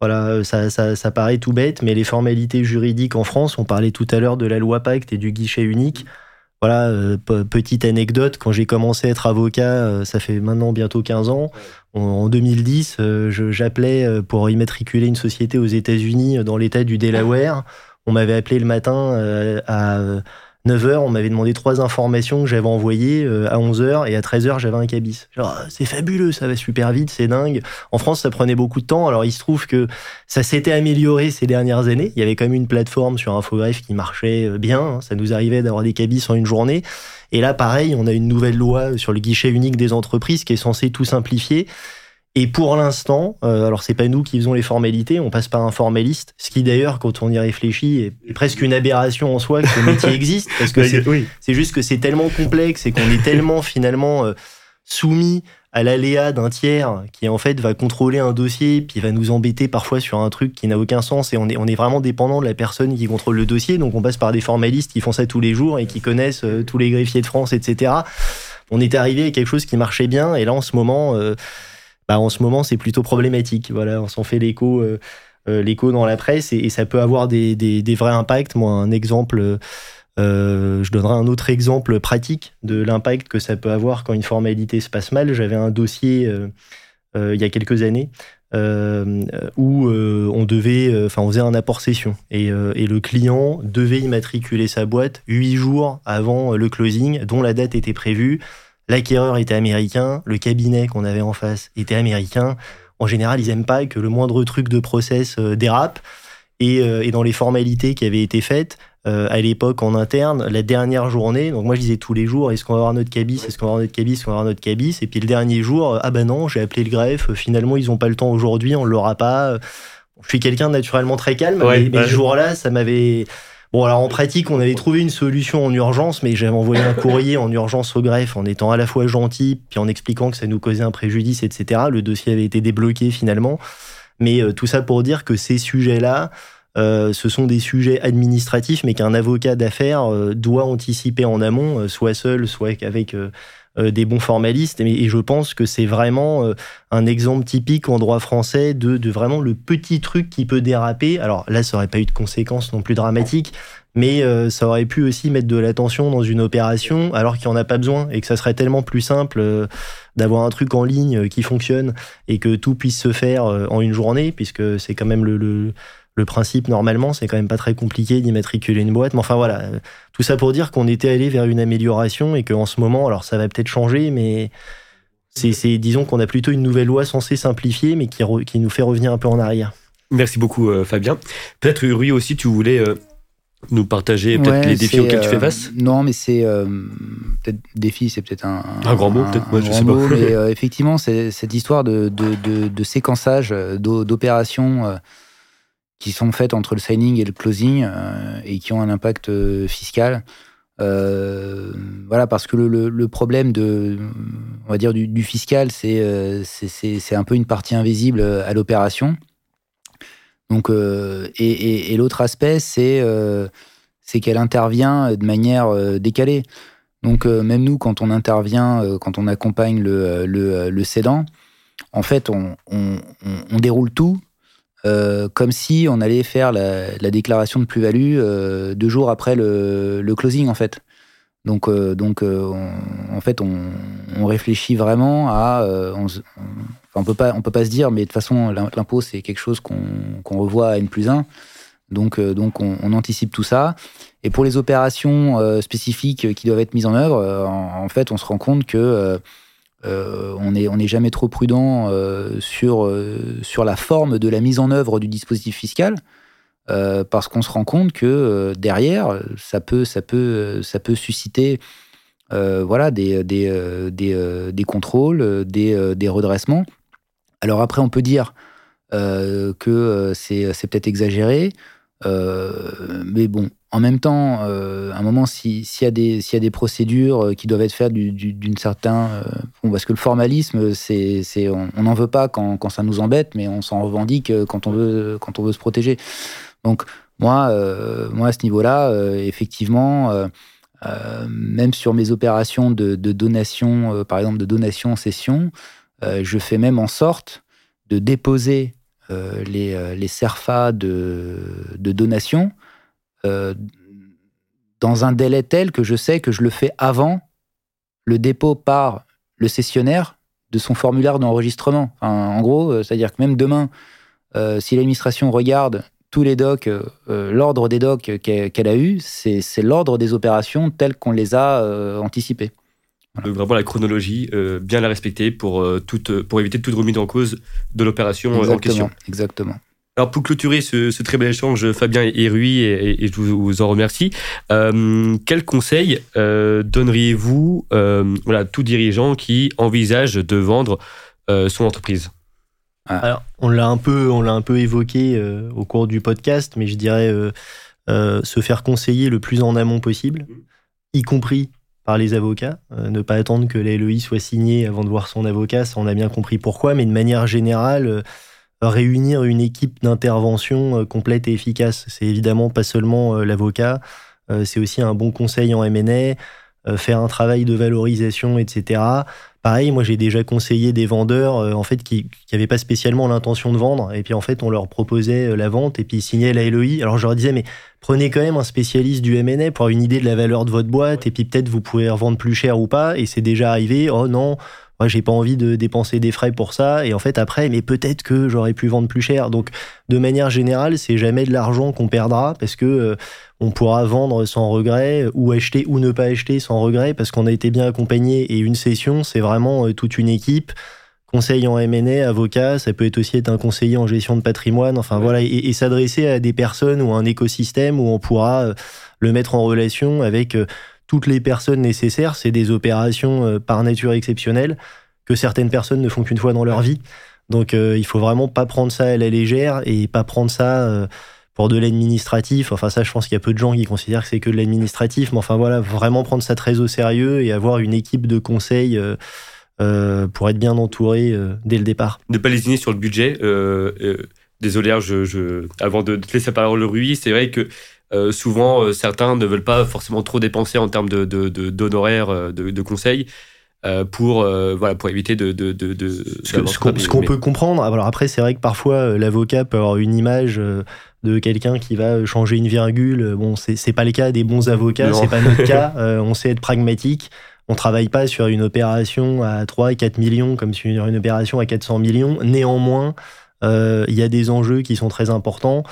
Voilà, ça, ça, ça, paraît tout bête, mais les formalités juridiques en France, on parlait tout à l'heure de la loi Pacte et du guichet unique. Voilà, petite anecdote, quand j'ai commencé à être avocat, ça fait maintenant bientôt 15 ans, en 2010, j'appelais pour immatriculer une société aux États-Unis dans l'état du Delaware. On m'avait appelé le matin à 9h, on m'avait demandé trois informations que j'avais envoyées. Euh, à 11h et à 13h, j'avais un cabis. Genre, c'est fabuleux, ça va super vite, c'est dingue. En France, ça prenait beaucoup de temps. Alors, il se trouve que ça s'était amélioré ces dernières années. Il y avait quand même une plateforme sur Infogreffe qui marchait euh, bien. Hein. Ça nous arrivait d'avoir des cabis en une journée. Et là, pareil, on a une nouvelle loi sur le guichet unique des entreprises qui est censée tout simplifier. Et pour l'instant, euh, alors c'est pas nous qui faisons les formalités, on passe par un formaliste, ce qui d'ailleurs, quand on y réfléchit, est presque une aberration en soi que ce métier existe, parce que c'est juste que c'est tellement complexe et qu'on est tellement finalement euh, soumis à l'aléa d'un tiers qui en fait va contrôler un dossier puis va nous embêter parfois sur un truc qui n'a aucun sens et on est, on est vraiment dépendant de la personne qui contrôle le dossier. Donc on passe par des formalistes qui font ça tous les jours et qui connaissent euh, tous les greffiers de France etc on est arrivé à quelque chose qui marchait bien et là en ce moment euh, bah, en ce moment, c'est plutôt problématique. Voilà, on s'en fait l'écho. Euh, euh, l'écho dans la presse et, ça peut avoir des, vrais impacts. Moi, un exemple, euh, je donnerai un autre exemple pratique de l'impact que ça peut avoir quand une formalité se passe mal. J'avais un dossier il y a quelques années où on devait, enfin, on faisait un apport session et, le client devait immatriculer sa boîte huit jours avant le closing, dont la date était prévue. L'acquéreur était américain, le cabinet qu'on avait en face était américain. En général, ils aiment pas que le moindre truc de process euh, dérape. Euh, et, dans les formalités qui avaient été faites, euh, à l'époque en interne, la dernière journée, donc moi je disais tous les jours, est-ce qu'on va avoir notre cabis, est-ce qu'on va avoir notre cabis, est-ce qu'on va avoir notre cabis, et puis le dernier jour, ah ben non, j'ai appelé le greffe, finalement ils n'ont pas le temps aujourd'hui, on ne l'aura pas. Je suis quelqu'un naturellement très calme, mais, ce jour-là, ça m'avait Bon, alors en pratique, on avait trouvé une solution en urgence, mais j'avais envoyé un courrier en urgence au greffe en étant à la fois gentil, puis en expliquant que ça nous causait un préjudice, etc. Le dossier avait été débloqué finalement. Mais euh, tout ça pour dire que ces sujets-là, euh, ce sont des sujets administratifs, mais qu'un avocat d'affaires euh, doit anticiper en amont, soit seul, soit avec des bons formalistes. Et, je pense que c'est vraiment euh, un exemple typique en droit français de, de, vraiment le petit truc qui peut déraper. Alors là, ça n'aurait pas eu de conséquences non plus dramatiques, mais euh, ça aurait pu aussi mettre de l'attention dans une opération alors qu'il n'y en a pas besoin et que ça serait tellement plus simple d'avoir un truc en ligne qui fonctionne et que tout puisse se faire en une journée, puisque c'est quand même le, le le principe, normalement, c'est quand même pas très compliqué d'immatriculer une boîte. Mais enfin, voilà. Tout ça pour dire qu'on était allé vers une amélioration et qu'en ce moment, alors ça va peut-être changer, mais c'est, disons qu'on a plutôt une nouvelle loi censée simplifier, mais qui, qui nous fait revenir un peu en arrière. Merci beaucoup, euh, Fabien. Peut-être, Rui, aussi, tu voulais euh, nous partager peut-être les défis auxquels tu fais euh, face? Non, mais c'est. peut-être défi, c'est peut-être un. Un, grand mot, peut-être, moi, je sais pas. mais effectivement, c'est cette histoire de, de, de séquençage d'opérations qui sont faites entre le signing et le closing euh, et qui ont un impact euh, fiscal. Euh, voilà, parce que le, problème de, on va dire du, fiscal, c'est c'est un peu une partie invisible à l'opération. Donc, et, l'autre aspect, c'est c'est qu'elle intervient de manière décalée. Donc, même nous, quand on intervient, quand on accompagne le, le, cédant, en fait, on, on déroule tout euh, comme si on allait faire la, déclaration de plus-value euh, deux jours après le, closing, en fait. Donc, euh, donc en fait, on, réfléchit vraiment à. on, on peut pas, on peut pas se dire, mais de toute façon, l'impôt c'est quelque chose qu'on revoit à n plus 1. Donc, donc on, anticipe tout ça. Et pour les opérations spécifiques qui doivent être mises en œuvre, en, fait, on se rend compte que euh, on n'est jamais trop prudent euh, sur, euh, sur la forme de la mise en œuvre du dispositif fiscal. parce qu'on se rend compte que derrière, ça peut, ça peut, ça peut susciter voilà, des, des, des, contrôles, des, redressements. Alors après, on peut dire que c'est peut-être exagéré, mais bon, en même temps, euh, à un moment, s'il y, a des, procédures euh, qui doivent être faites d'une certaine... Euh, parce que le formalisme, on n'en veut pas quand, ça nous embête, mais on s'en revendique quand on, veut, se protéger. Donc, moi, moi à ce niveau-là, effectivement, même sur mes opérations de, donation, par exemple de donation en cession, je fais même en sorte de déposer les, les de, de donation dans un délai tel que je sais que je le fais avant le dépôt par le cessionnaire de son formulaire d'enregistrement. en gros, euh, c'est-à-dire que même demain, euh, si l'administration regarde tous les docs, euh, l'ordre des docs qu'elle a eu, c'est l'ordre des opérations telles qu'on les a anticipées. Donc vraiment la chronologie, bien la respecter pour, toute, pour éviter toute remise en cause de l'opération en question. Exactement. Alors pour clôturer ce, très bel échange, Fabien et Rui, et, je vous, en remercie, euh, quel conseil euh, donneriez-vous euh, voilà, tout dirigeant qui envisage de vendre son entreprise? Ah. Alors, on l'a un peu, on l'a un peu évoqué au cours du podcast, mais je dirais se faire conseiller le plus en amont possible, y compris par les avocats, ne pas attendre que la LEI soit signée avant de voir son avocat, ça on a bien compris pourquoi, mais de manière générale réunir une équipe d'intervention euh, complète et efficace. C'est évidemment pas seulement euh, l'avocat, euh, c'est aussi un bon conseil en M&A, faire un travail de valorisation, etc. Pareil, moi j'ai déjà conseillé des vendeurs en fait qui n'avaient pas spécialement l'intention de vendre et puis en fait on leur proposait la vente et puis ils signaient la LOI. Alors je leur disais mais prenez quand même un spécialiste du M&A pour avoir une idée de la valeur de votre boîte et puis peut-être vous pouvez revendre plus cher ou pas et c'est déjà arrivé. Oh non, moi j'ai pas envie de dépenser des frais pour ça. Et en fait après mais peut-être que j'aurais pu vendre plus cher. Donc de manière générale c'est jamais de l'argent qu'on perdra parce que euh, on pourra vendre sans regret ou acheter ou ne pas acheter sans regret parce qu'on a été bien accompagné. Et une session c'est vraiment euh, toute une équipe. Conseil en M&A, avocat, ça peut être aussi être un conseiller en gestion de patrimoine, enfin voilà, et, s'adresser à des personnes ou un écosystème où on pourra euh, le mettre en relation avec toutes les personnes nécessaires. C'est des opérations euh, par nature exceptionnelles que certaines personnes ne font qu'une fois dans leur vie. Donc euh, il faut vraiment pas prendre ça à la légère et pas prendre ça euh, pour de l'administratif. Enfin ça, je pense qu'il y a peu de gens qui considèrent que c'est que de l'administratif. Mais enfin voilà, vraiment prendre ça très au sérieux et avoir une équipe de conseil pour être bien entouré dès le départ. Ne pas lésiner sur le budget. désolé, je, avant de laisser la parole, Rui, c'est vrai que euh, souvent, euh, certains ne veulent pas forcément trop dépenser en termes d'honoraires, de, de, de, de, conseils. Euh, pour voilà pour éviter de, de, de ce qu'on peut comprendre alors après c'est vrai que parfois l'avocat peut avoir une image de quelqu'un qui va changer une virgule bon c'est pas le cas des bons avocats c'est pas notre cas on sait être pragmatique on travaille pas sur une opération à 3 et 4 millions comme sur une opération à 400 millions. Néanmoins il y a des enjeux qui sont très importants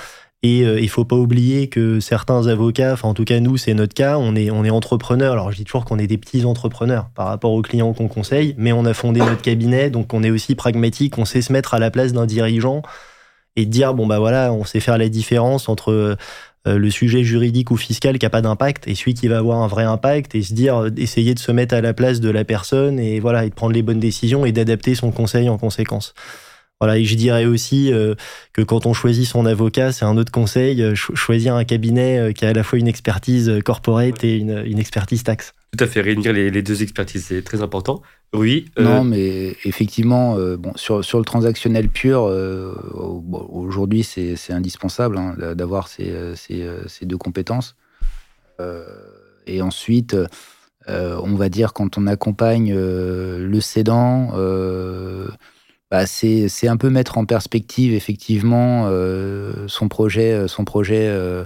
et euh, il faut pas oublier que certains avocats, enfin en tout cas nous c'est notre cas, on est on est entrepreneurs. Alors je dis toujours qu'on est des petits entrepreneurs par rapport aux clients qu'on conseille, mais on a fondé notre cabinet, donc on est aussi pragmatique, on sait se mettre à la place d'un dirigeant et dire bon bah voilà, on sait faire la différence entre euh, le sujet juridique ou fiscal qui a pas d'impact et celui qui va avoir un vrai impact et se dire essayer de se mettre à la place de la personne et voilà et de prendre les bonnes décisions et d'adapter son conseil en conséquence. Voilà, et je dirais aussi euh, que quand on choisit son avocat, c'est un autre conseil, euh, choisir un cabinet euh, qui a à la fois une expertise corporate et une, expertise taxe. Tout à fait, réunir les, deux expertises, c'est très important. Oui. Non, mais effectivement, bon, sur, sur le transactionnel pur, aujourd'hui, c'est indispensable hein, d'avoir ces, ces, ces, deux compétences. et ensuite, on va dire, quand on accompagne le cédant, bah, c'est un peu mettre en perspective effectivement euh, son projet, euh, son projet euh,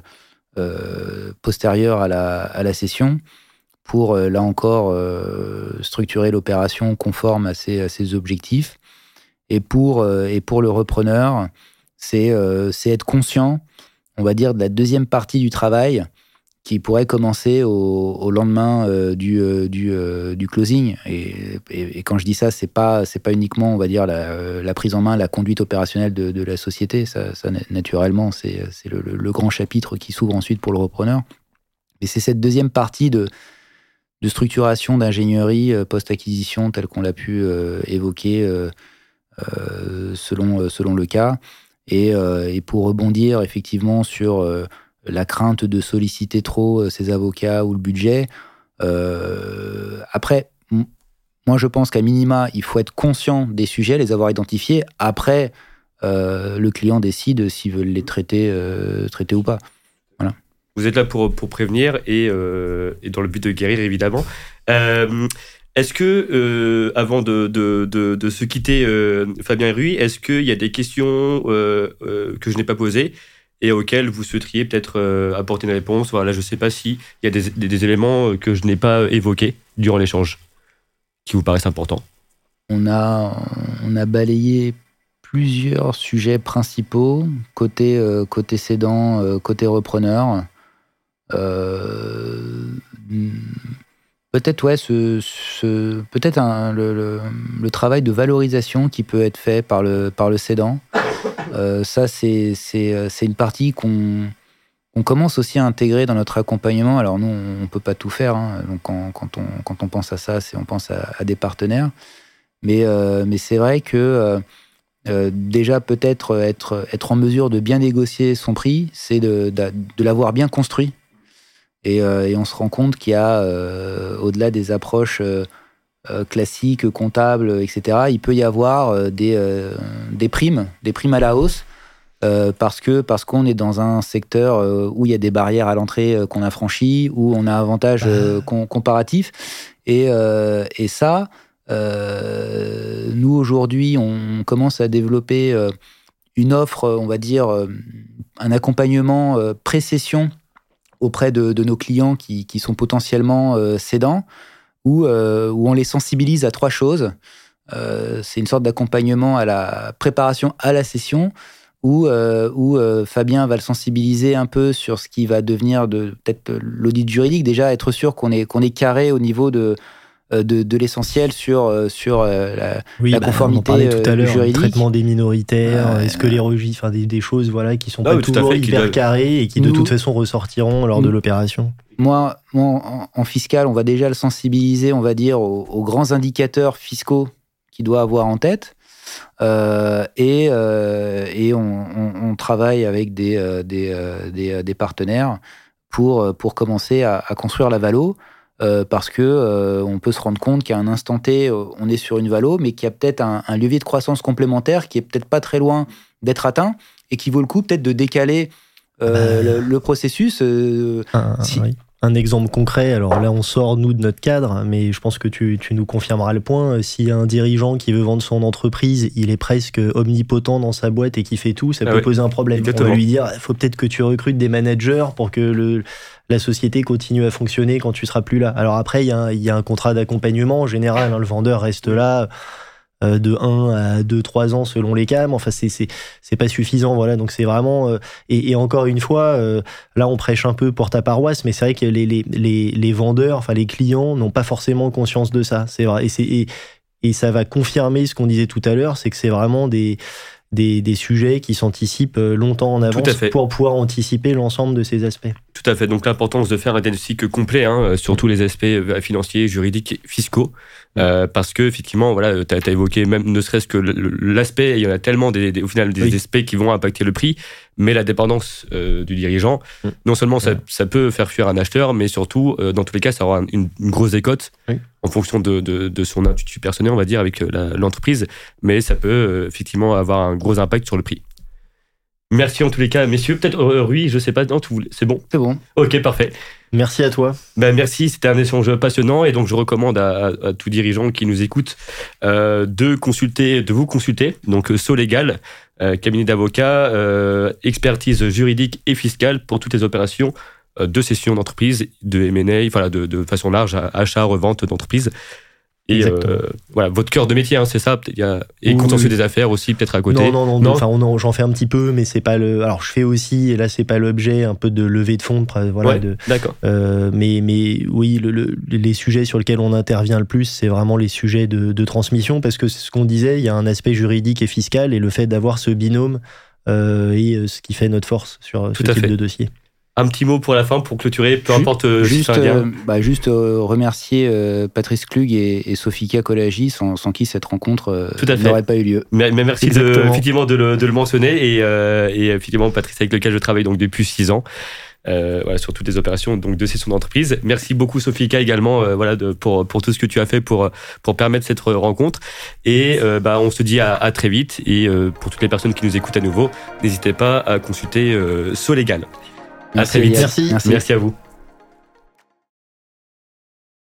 postérieur à la, à la, session pour, là encore, structurer l'opération conforme à ses, à ses, objectifs. Et pour, et pour le repreneur, c'est être conscient, on va dire, de la deuxième partie du travail qui pourrait commencer au, lendemain euh, du, euh, euh, du, closing. Et, quand je dis ça, c'est pas pas uniquement, on va dire, la, prise en main, la conduite opérationnelle de, la société. Ça, naturellement, c'est le, le, grand chapitre qui s'ouvre ensuite pour le repreneur. Mais c'est cette deuxième partie de, structuration d'ingénierie post-acquisition, telle qu'on l'a pu évoquer selon, selon le cas. Et, pour rebondir effectivement sur la crainte de solliciter trop euh, ses avocats ou le budget. Euh, après, moi je pense qu'à minima, il faut être conscient des sujets, les avoir identifiés. Après, euh, le client décide s'il veut les traiter, traiter ou pas. Voilà. Vous êtes là pour, pour prévenir et, dans le but de guérir, évidemment. Est-ce que, avant de, de, se quitter, Fabien Rui, est-ce qu'il y a des questions que je n'ai pas posées? Et auxquelles vous souhaiteriez peut-être apporter une réponse Voilà, je ne sais pas s'il y a des, éléments que je n'ai pas évoqués durant l'échange qui vous paraissent importants. On a, on a balayé plusieurs sujets principaux, côté, euh, côté cédant, euh, côté repreneur. Euh, peut-être ouais, ce, peut-être le, travail de valorisation qui peut être fait par le, par le cédant. ça, c'est, c'est, une partie qu'on on commence aussi à intégrer dans notre accompagnement. Alors nous, on ne peut pas tout faire. Hein. Donc quand, quand, on, quand, on, pense à ça, on pense à, des partenaires. Mais, mais c'est vrai que euh, déjà peut-être être, être en mesure de bien négocier son prix, c'est de, de, l'avoir bien construit. Et, euh, et, on se rend compte qu'il y a, euh, au-delà des approches classiques, comptables, etc., il peut y avoir des, des primes, des primes à la hausse, parce que parce qu'on est dans un secteur où il y a des barrières à l'entrée qu'on a franchies, où on a un avantage ah. comparatif. Et, et ça, euh, nous, aujourd'hui, on commence à développer euh, une offre, on va dire, euh, un accompagnement pré-session auprès de, nos clients qui, sont potentiellement cédants, où, où, on les sensibilise à trois choses. c'est une sorte d'accompagnement à la préparation à la session, où, où Fabien va le sensibiliser un peu sur ce qui va devenir de peut-être l'audit juridique, déjà être sûr qu'on est, qu'on est carré au niveau de, euh, de, de l'essentiel sur, euh, sur euh, la, oui, la bah, conformité on tout à traitement des minoritaires, est-ce que les registres, enfin des, des, choses voilà, qui sont ah pas toujours hyper carrées et qui de toute façon ressortiront lors de l'opération moi, moi en, fiscal, on va déjà le sensibiliser, on va dire, aux, grands indicateurs fiscaux qu'il doit avoir en tête. Euh, et, euh, et on, on, on, travaille avec des, des, des, des, partenaires pour, pour commencer à, à construire la valo. Euh, parce que euh, on peut se rendre compte qu'à un instant T, euh, on est sur une valo, mais qu'il y a peut-être un, levier de croissance complémentaire qui est peut-être pas très loin d'être atteint et qui vaut le coup peut-être de décaler bah. le, processus. Un, exemple concret, alors là on sort nous de notre cadre, mais je pense que tu, nous confirmeras le point. Si un dirigeant qui veut vendre son entreprise, il est presque omnipotent dans sa boîte et qui fait tout, ça ah peut poser un problème. On va lui dire, il faut peut-être que tu recrutes des managers pour que le la société continue à fonctionner quand tu seras plus là. Alors après, il y, a un contrat d'accompagnement en général. Hein, le vendeur reste là euh, de 1 à 2, 3 ans selon les cas. Enfin, c'est, pas suffisant. Voilà. Donc c'est vraiment. Euh, et, encore une fois, euh, là, on prêche un peu pour ta paroisse, mais c'est vrai que les, les, les, vendeurs, enfin les clients, n'ont pas forcément conscience de ça. C'est vrai. Et, c'est, et, et ça va confirmer ce qu'on disait tout à l'heure, c'est que c'est vraiment des des, des sujets qui s'anticipent longtemps en avance pour pouvoir anticiper l'ensemble de ces aspects. Tout à fait. Donc l'importance de faire un diagnostic complet hein, euh, sur tous les aspects euh, financiers, juridiques, fiscaux, euh, parce que effectivement, voilà, tu as, évoqué même ne serait-ce que l'aspect, il y en a tellement des, au final des aspects qui vont impacter le prix, mais la dépendance du dirigeant, mm. non seulement ça, ça, peut faire fuir un acheteur, mais surtout, dans tous les cas, ça aura une, grosse décote en fonction de, de, de, son institut personnel, on va dire, avec l'entreprise, mais ça peut effectivement avoir un gros impact sur le prix. Merci en tous les cas, messieurs. Peut-être euh, Rui, je sais pas, non, c'est bon C'est bon. Ok, parfait. Merci à toi. Ben, merci, c'était un échange passionnant et donc je recommande à, tout dirigeant qui nous écoute euh, de consulter, de vous consulter. Donc euh, Solégal, cabinet d'avocats, expertise juridique et fiscale pour toutes les opérations de cession d'entreprise, de M&A, voilà, de, de façon large, achat, revente d'entreprise. Et euh, voilà, votre cœur de métier, hein, c'est ça. Y a, et oui, contentieux des affaires aussi, peut-être à côté. Non, non, non. Enfin, j'en fais un petit peu, mais c'est pas le. Alors, je fais aussi, et là, c'est pas l'objet, un peu de levée de fonds. Voilà, de, d'accord. Euh, mais, mais oui, le, les sujets sur lesquels on intervient le plus, c'est vraiment les sujets de, de transmission, parce que c'est ce qu'on disait, il y a un aspect juridique et fiscal, et le fait d'avoir ce binôme euh, est ce qui fait notre force sur Tout ce type fait. de dossier. Un petit mot pour la fin, pour clôturer, peu importe. Euh, juste, euh, bah, juste euh, remercier Patrice Klug et, et Sofika Kolagi, sans, sans, qui cette rencontre n'aurait pas eu lieu. Mais, merci de, effectivement de le, de le mentionner et, et, effectivement Patrice avec lequel je travaille donc depuis six ans. Euh, voilà, sur toutes les opérations donc de session d'entreprise. Merci beaucoup Sofika également euh, voilà de, pour pour tout ce que tu as fait pour pour permettre cette rencontre et euh, bah on se dit à, à très vite et pour toutes les personnes qui nous écoutent à nouveau n'hésitez pas à consulter Solégal. À très vite. Merci. Merci à vous.